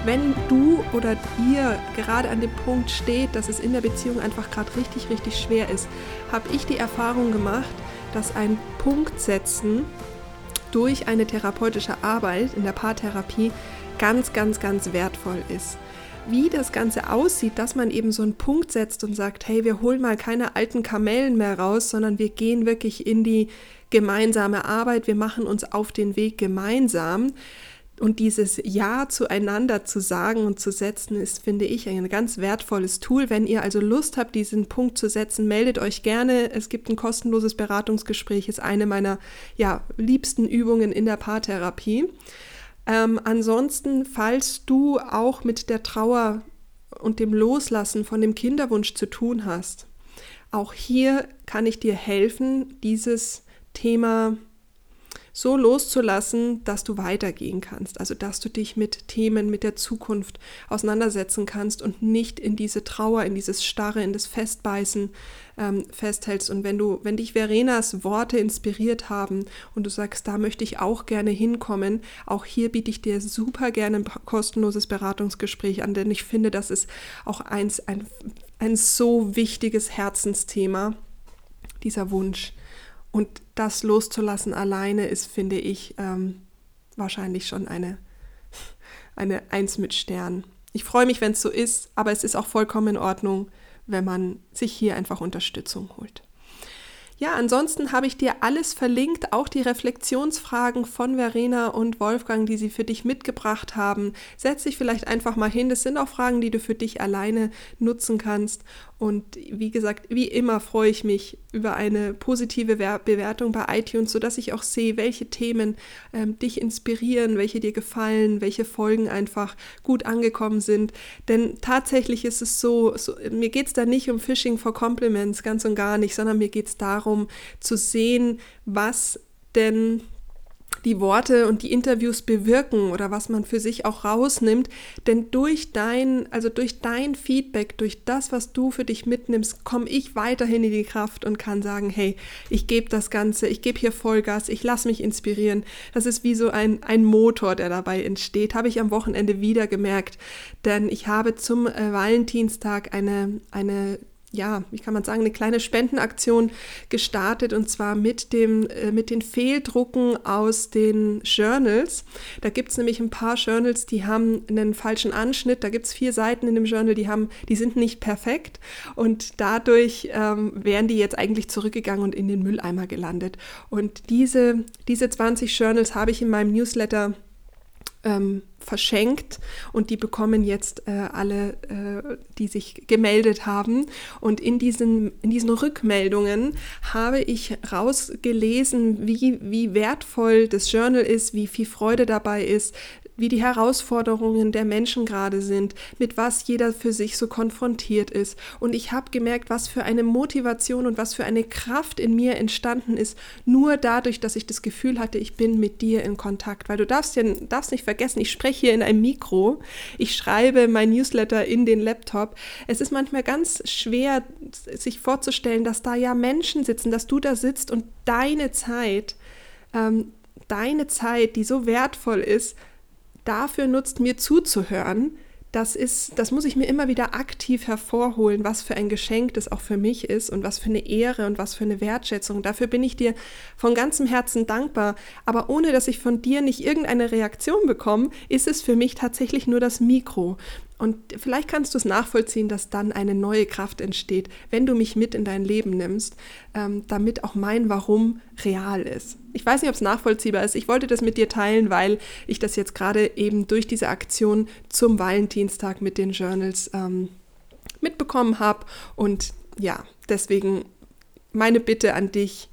Wenn du oder ihr gerade an dem Punkt steht, dass es in der Beziehung einfach gerade richtig, richtig schwer ist, habe ich die Erfahrung gemacht, dass ein Punkt setzen durch eine therapeutische Arbeit in der Paartherapie ganz, ganz, ganz wertvoll ist wie das Ganze aussieht, dass man eben so einen Punkt setzt und sagt, hey, wir holen mal keine alten Kamellen mehr raus, sondern wir gehen wirklich in die gemeinsame Arbeit, wir machen uns auf den Weg gemeinsam. Und dieses Ja zueinander zu sagen und zu setzen, ist, finde ich, ein ganz wertvolles Tool. Wenn ihr also Lust habt, diesen Punkt zu setzen, meldet euch gerne. Es gibt ein kostenloses Beratungsgespräch, ist eine meiner ja, liebsten Übungen in der Paartherapie. Ähm, ansonsten, falls du auch mit der Trauer und dem Loslassen von dem Kinderwunsch zu tun hast, auch hier kann ich dir helfen, dieses Thema so loszulassen, dass du weitergehen kannst. Also dass du dich mit Themen, mit der Zukunft auseinandersetzen kannst und nicht in diese Trauer, in dieses Starre, in das Festbeißen ähm, festhältst. Und wenn du, wenn dich Verenas Worte inspiriert haben und du sagst, da möchte ich auch gerne hinkommen, auch hier biete ich dir super gerne ein kostenloses Beratungsgespräch an, denn ich finde, das ist auch eins, ein, ein so wichtiges Herzensthema, dieser Wunsch und das loszulassen alleine ist, finde ich, ähm, wahrscheinlich schon eine, eine Eins mit Stern. Ich freue mich, wenn es so ist, aber es ist auch vollkommen in Ordnung, wenn man sich hier einfach Unterstützung holt. Ja, ansonsten habe ich dir alles verlinkt, auch die Reflexionsfragen von Verena und Wolfgang, die sie für dich mitgebracht haben. Setz dich vielleicht einfach mal hin. Das sind auch Fragen, die du für dich alleine nutzen kannst. Und wie gesagt, wie immer freue ich mich über eine positive Bewertung bei iTunes, sodass ich auch sehe, welche Themen ähm, dich inspirieren, welche dir gefallen, welche Folgen einfach gut angekommen sind. Denn tatsächlich ist es so, so mir geht es da nicht um Phishing for Compliments, ganz und gar nicht, sondern mir geht es darum zu sehen, was denn die Worte und die Interviews bewirken oder was man für sich auch rausnimmt. Denn durch dein, also durch dein Feedback, durch das, was du für dich mitnimmst, komme ich weiterhin in die Kraft und kann sagen, hey, ich gebe das Ganze, ich gebe hier Vollgas, ich lasse mich inspirieren. Das ist wie so ein, ein Motor, der dabei entsteht. Habe ich am Wochenende wieder gemerkt. Denn ich habe zum äh, Valentinstag eine, eine ja, wie kann man sagen, eine kleine Spendenaktion gestartet und zwar mit, dem, äh, mit den Fehldrucken aus den Journals. Da gibt es nämlich ein paar Journals, die haben einen falschen Anschnitt. Da gibt es vier Seiten in dem Journal, die, haben, die sind nicht perfekt und dadurch ähm, wären die jetzt eigentlich zurückgegangen und in den Mülleimer gelandet. Und diese, diese 20 Journals habe ich in meinem Newsletter ähm, verschenkt und die bekommen jetzt äh, alle, äh, die sich gemeldet haben. Und in diesen, in diesen Rückmeldungen habe ich rausgelesen, wie, wie wertvoll das Journal ist, wie viel Freude dabei ist, wie die Herausforderungen der Menschen gerade sind, mit was jeder für sich so konfrontiert ist. Und ich habe gemerkt, was für eine Motivation und was für eine Kraft in mir entstanden ist, nur dadurch, dass ich das Gefühl hatte, ich bin mit dir in Kontakt. Weil du darfst ja darfst nicht vergessen, ich spreche hier in einem Mikro, ich schreibe mein Newsletter in den Laptop. Es ist manchmal ganz schwer, sich vorzustellen, dass da ja Menschen sitzen, dass du da sitzt und deine Zeit, ähm, deine Zeit, die so wertvoll ist, dafür nutzt, mir zuzuhören, das ist, das muss ich mir immer wieder aktiv hervorholen, was für ein Geschenk das auch für mich ist und was für eine Ehre und was für eine Wertschätzung. Dafür bin ich dir von ganzem Herzen dankbar. Aber ohne dass ich von dir nicht irgendeine Reaktion bekomme, ist es für mich tatsächlich nur das Mikro. Und vielleicht kannst du es nachvollziehen, dass dann eine neue Kraft entsteht, wenn du mich mit in dein Leben nimmst, ähm, damit auch mein Warum real ist. Ich weiß nicht, ob es nachvollziehbar ist. Ich wollte das mit dir teilen, weil ich das jetzt gerade eben durch diese Aktion zum Valentinstag mit den Journals ähm, mitbekommen habe. Und ja, deswegen meine Bitte an dich,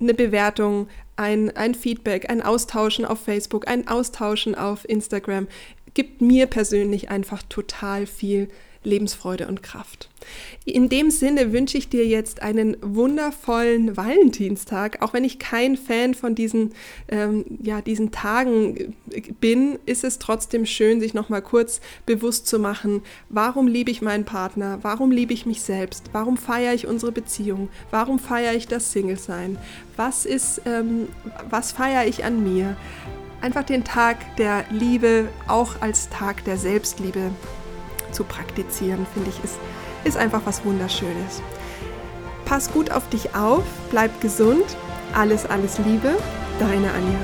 eine Bewertung, ein, ein Feedback, ein Austauschen auf Facebook, ein Austauschen auf Instagram gibt mir persönlich einfach total viel Lebensfreude und Kraft. In dem Sinne wünsche ich dir jetzt einen wundervollen Valentinstag. Auch wenn ich kein Fan von diesen, ähm, ja, diesen Tagen bin, ist es trotzdem schön, sich nochmal kurz bewusst zu machen, warum liebe ich meinen Partner, warum liebe ich mich selbst, warum feiere ich unsere Beziehung, warum feiere ich das Single-Sein, was ähm, was feiere ich an mir. Einfach den Tag der Liebe auch als Tag der Selbstliebe zu praktizieren, finde ich, ist, ist einfach was Wunderschönes. Pass gut auf dich auf, bleib gesund, alles, alles Liebe, deine Anja.